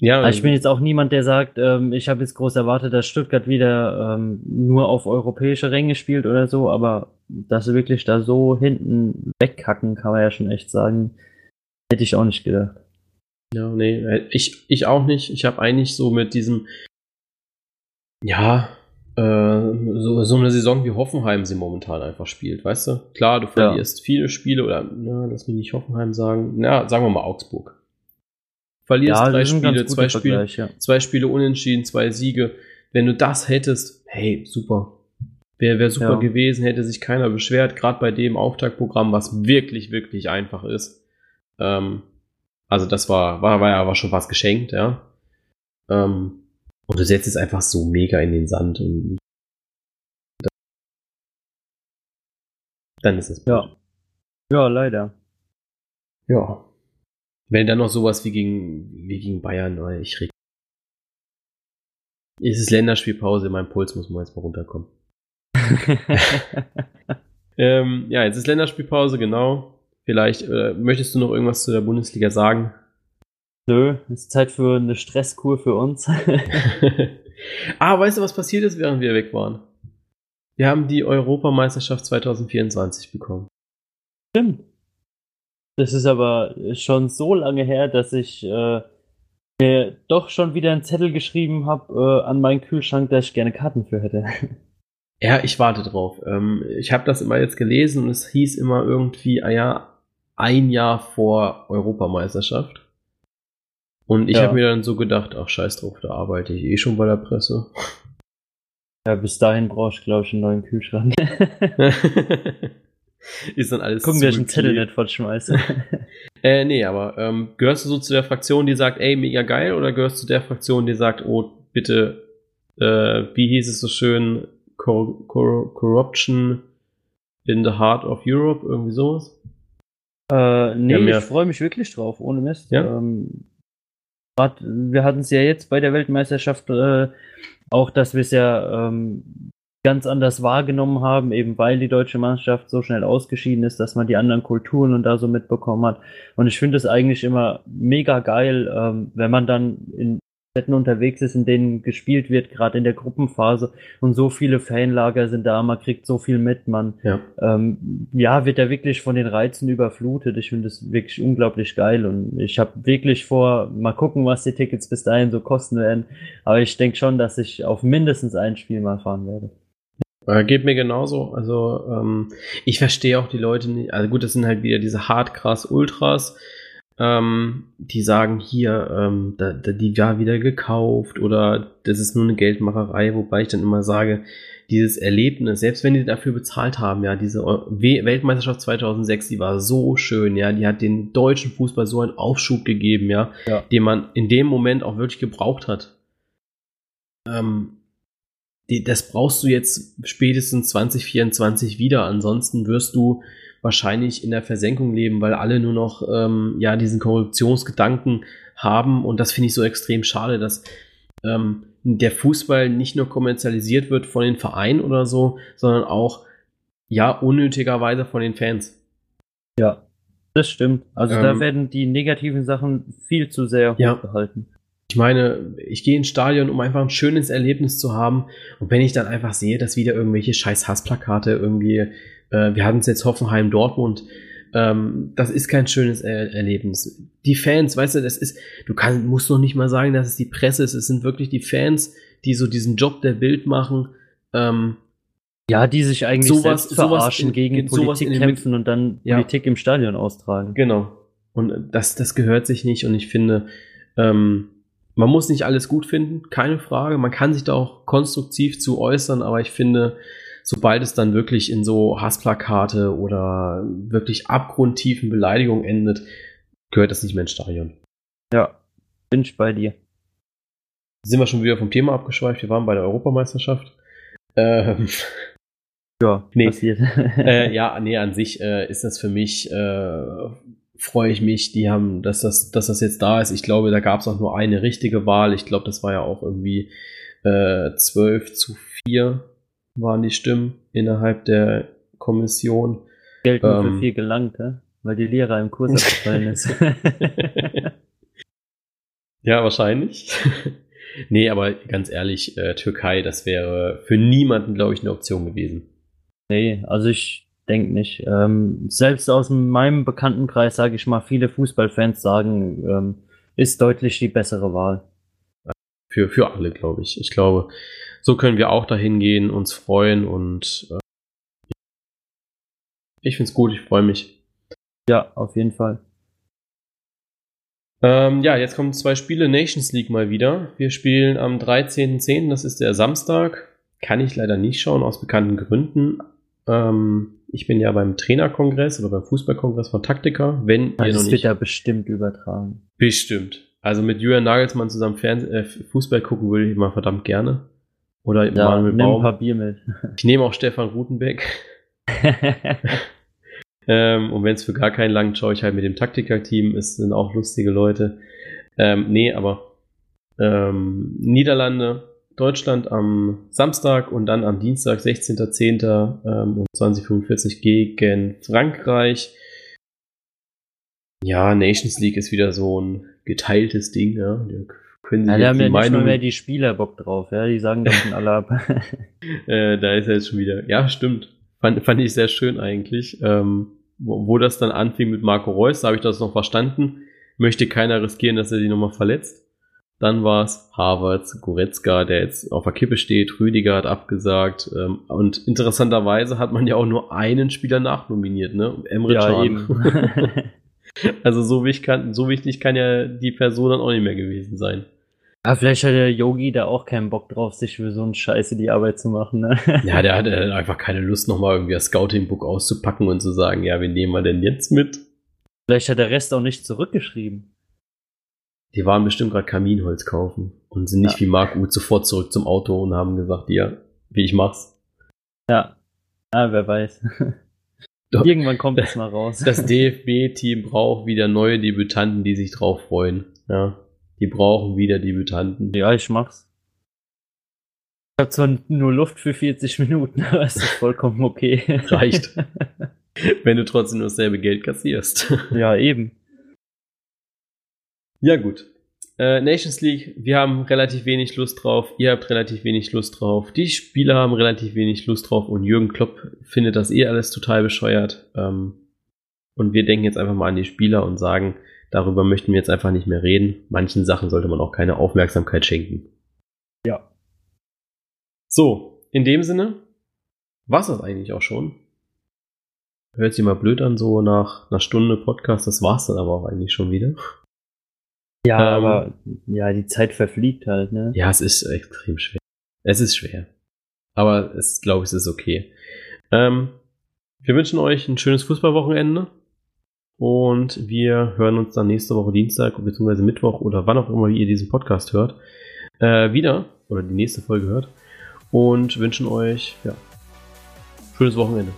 Ja, Aber ich bin jetzt auch niemand, der sagt, ähm, ich habe jetzt groß erwartet, dass Stuttgart wieder ähm, nur auf europäische Ränge spielt oder so, aber dass sie wirklich da so hinten wegkacken, kann man ja schon echt sagen, hätte ich auch nicht gedacht. Ja, nee, ich, ich auch nicht. Ich habe eigentlich so mit diesem, ja, äh, so, so eine Saison wie Hoffenheim sie momentan einfach spielt, weißt du? Klar, du verlierst viele Spiele oder, na, lass mich nicht Hoffenheim sagen, na, sagen wir mal Augsburg. Verlierst drei ein ganz Spiele, zwei Spiele, ja. zwei Spiele unentschieden, zwei Siege. Wenn du das hättest, hey, super. Wäre wär super Ja. gewesen, hätte sich keiner beschwert, gerade bei dem Auftaktprogramm, was wirklich, wirklich einfach ist. Ähm, also das war, war, war ja aber schon was geschenkt, ja. Ähm, und du setzt es einfach so mega in den Sand und dann ist es Ja. Ja, leider. Ja. Wenn dann noch sowas wie gegen, wie gegen Bayern, oh, ich reg. Es ist Länderspielpause, mein Puls muss mal jetzt mal runterkommen. [LAUGHS] [LAUGHS] Ähm, ja, jetzt ist Länderspielpause, genau. Vielleicht äh, möchtest du noch irgendwas zu der Bundesliga sagen? Nö, ist Zeit für eine Stresskur für uns. [LAUGHS] ah, weißt du, was passiert ist, während wir weg waren? Wir haben die Europameisterschaft 2024 bekommen. Stimmt. Das ist aber schon so lange her, dass ich äh, mir doch schon wieder einen Zettel geschrieben habe äh, an meinen Kühlschrank, dass ich gerne Karten für hätte. Ja, ich warte drauf. Ähm, ich habe das immer jetzt gelesen und es hieß immer irgendwie, ah ja, ein Jahr vor Europameisterschaft. Und ich Ja. habe mir dann so gedacht, ach scheiß drauf, da arbeite ich eh schon bei der Presse. [LAUGHS] Ja, bis dahin brauche ich, glaube ich, einen neuen Kühlschrank. [LAUGHS] Ist dann alles Gucken, dass ich einen. Zettel nicht fortschmeiße. [LAUGHS] Äh, nee, aber ähm, gehörst du so zu der Fraktion, die sagt, ey, mega geil, oder gehörst du zu der Fraktion, die sagt, oh, bitte, äh, wie hieß es so schön, Cor Cor Corruption in the heart of Europe, irgendwie sowas? Äh, nee, Ja, ich freue mich wirklich drauf, ohne Mist. Ja? Ähm, grad, wir hatten es ja jetzt bei der Weltmeisterschaft äh, auch, dass wir es ja ähm, ganz anders wahrgenommen haben, eben weil die deutsche Mannschaft so schnell ausgeschieden ist, dass man die anderen Kulturen und da so mitbekommen hat. Und ich finde es eigentlich immer mega geil, ähm, wenn man dann in Städten unterwegs ist, in denen gespielt wird, gerade in der Gruppenphase und so viele Fanlager sind da, man kriegt so viel mit, man Ja. ähm, ja, wird er wirklich von den Reizen überflutet. Ich finde das wirklich unglaublich geil und ich habe wirklich vor, mal gucken, was die Tickets bis dahin so kosten werden, aber ich denke schon, dass ich auf mindestens ein Spiel mal fahren werde. Äh, geht mir genauso. Also, ähm, ich verstehe auch die Leute nicht. Also gut, das sind halt wieder diese hart krass Ultras, ähm, die sagen hier, ähm, da, da, die war wieder gekauft oder das ist nur eine Geldmacherei, wobei ich dann immer sage, dieses Erlebnis, selbst wenn die dafür bezahlt haben, ja, diese Weltmeisterschaft 2006, die war so schön, ja, die hat den deutschen Fußball so einen Aufschub gegeben, ja, Ja. den man in dem Moment auch wirklich gebraucht hat. Ähm, die, das brauchst du jetzt spätestens 2024 wieder. Ansonsten wirst du wahrscheinlich in der Versenkung leben, weil alle nur noch ähm, ja diesen Korruptionsgedanken haben. Und das finde ich so extrem schade, dass ähm, der Fußball nicht nur kommerzialisiert wird von den Vereinen oder so, sondern auch ja unnötigerweise von den Fans. Ja, das stimmt. Also da Ähm, werden die negativen Sachen viel zu sehr Ja. hochgehalten. Ich meine, ich gehe ins Stadion, um einfach ein schönes Erlebnis zu haben. Und wenn ich dann einfach sehe, dass wieder irgendwelche scheiß Hassplakate irgendwie, äh, wir hatten es jetzt Hoffenheim, Dortmund, ähm, das ist kein schönes er Erlebnis. Die Fans, weißt du, das ist, du kann, musst noch nicht mal sagen, dass es die Presse ist, es sind wirklich die Fans, die so diesen Job der Bild machen. Ähm, Ja, die sich eigentlich Sowas- selbst sowas verarschen, in- gegen in- sowas Politik kämpfen und dann Ja. Politik im Stadion austragen. Genau. Und das, das gehört sich nicht. Und ich finde, ähm, man muss nicht alles gut finden, keine Frage. Man kann sich da auch konstruktiv zu äußern, aber ich finde, sobald es dann wirklich in so Hassplakate oder wirklich abgrundtiefen Beleidigungen endet, gehört das nicht mehr ins Stadion. Ja, bin ich bei dir. Sind wir schon wieder vom Thema abgeschweift? Wir waren bei der Europameisterschaft. Ähm, Ja, Nee. passiert. [LAUGHS] äh, ja, [LAUGHS] nee, an sich äh, ist das für mich, äh, freue ich mich, die haben, dass das, dass das jetzt da ist. Ich glaube, da gab es auch nur eine richtige Wahl. Ich glaube, das war ja auch irgendwie äh, 12 zu 4 waren die Stimmen innerhalb der Kommission. Geld nur ähm, für viel gelangt, hä? weil die Lehrer im Kurs abgefallen [LAUGHS] ist. [LAUGHS] Ja, wahrscheinlich. [LAUGHS] nee, aber ganz ehrlich, äh, Türkei, das wäre für niemanden, glaube ich, eine Option gewesen. nee, also ich denke nicht. Ähm, selbst aus meinem Bekanntenkreis, sage ich mal, viele Fußballfans sagen, ähm, ist deutlich die bessere Wahl. Für, für alle, glaube ich. Ich glaube, so können wir auch dahin gehen, uns freuen und äh, ich finde es gut, ich freue mich. Ja, auf jeden Fall. Ähm, ja, jetzt kommen zwei Spiele Nations League mal wieder. Wir spielen am 13.10., das ist der Samstag. Kann ich leider nicht schauen, aus bekannten Gründen. Ähm, ich bin ja beim Trainerkongress oder beim Fußballkongress von Taktika. Wenn ihr Das noch wird nicht. ja bestimmt übertragen. Bestimmt. Also mit Julian Nagelsmann zusammen Fern äh, Fußball gucken würde ich mal verdammt gerne. Oder Ja, Manuel nimm ein Baum. paar Bier mit. Ich nehme auch Stefan Rutenbeck. [LAUGHS] Ähm, und wenn es für gar keinen langt, schaue ich halt mit dem Taktiker-Team. Es sind auch lustige Leute. Ähm, nee, aber ähm, Niederlande, Deutschland am Samstag und dann am Dienstag, 16.10. Ähm, um 2045 gegen Frankreich. Ja, Nations League ist wieder so ein geteiltes Ding. Ja. Da können sich Ja, jetzt haben die ja nicht mal Meinungen- mehr die Spieler Bock drauf, ja. Die sagen das schon alle ab. [LAUGHS] [LAUGHS] Äh, da ist er jetzt schon wieder. Ja, stimmt. Fand, fand ich sehr schön eigentlich. Ähm, wo, wo das dann anfing mit Marco Reus, da habe ich das noch verstanden. Möchte keiner riskieren, dass er sich nochmal verletzt. Dann war es Havertz, Goretzka, der jetzt auf der Kippe steht. Rüdiger hat abgesagt. Ähm, und interessanterweise hat man ja auch nur einen Spieler nachnominiert, ne? Emre ja, Can. eben. [LAUGHS] also so wichtig, kann, so wichtig kann ja die Person dann auch nicht mehr gewesen sein. Aber vielleicht hat der Yogi da auch keinen Bock drauf, sich für so einen Scheiße die Arbeit zu machen, ne? [LAUGHS] Ja, der hatte äh, einfach keine Lust, nochmal irgendwie das Scouting-Book auszupacken und zu sagen, ja, wen nehmen wir denn jetzt mit? Vielleicht hat der Rest auch nicht zurückgeschrieben. Die waren bestimmt gerade Kaminholz kaufen und sind nicht Ja. wie Marc Uth sofort zurück zum Auto und haben gesagt, ja, wie ich mach's. Ja. Ah, wer weiß. [LAUGHS] Doch. Irgendwann kommt es mal raus. Das [LAUGHS] DFB-Team braucht wieder neue Debütanten, die sich drauf freuen. Ja, die brauchen wieder Debütanten. ja, ich mach's. Ich hab zwar nur Luft für 40 Minuten, [LAUGHS] aber es ist vollkommen okay. [LAUGHS] Reicht. [LAUGHS] Wenn du trotzdem nur dasselbe Geld kassierst. ja, eben. Ja, gut. Äh, Nations League, wir haben relativ wenig Lust drauf, ihr habt relativ wenig Lust drauf, die Spieler haben relativ wenig Lust drauf und Jürgen Klopp findet das eh alles total bescheuert. Ähm, und wir denken jetzt einfach mal an die Spieler und sagen, darüber möchten wir jetzt einfach nicht mehr reden. Manchen Sachen sollte man auch keine Aufmerksamkeit schenken. Ja. So, in dem Sinne, war das eigentlich auch schon. Hört sich mal blöd an, so nach einer Stunde Podcast, das war's dann aber auch eigentlich schon wieder. Ja, ähm, aber ja, die Zeit verfliegt halt, ne? Ja, es ist extrem schwer. Es ist schwer. Aber es glaube ich, es ist okay. Ähm, wir wünschen euch ein schönes Fußballwochenende. Und wir hören uns dann nächste Woche Dienstag bzw. Mittwoch oder wann auch immer ihr diesen Podcast hört, äh, wieder oder die nächste Folge hört. Und wünschen euch ja, schönes Wochenende.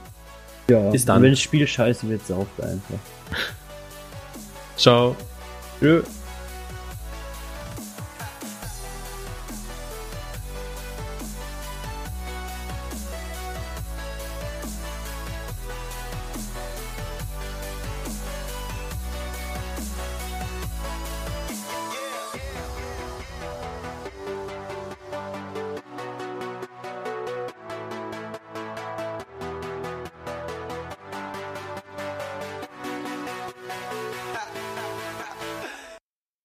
Ja, bis dann. Wenn das Spiel scheiße wird, sauft einfach. [LAUGHS] Ciao. Tschö.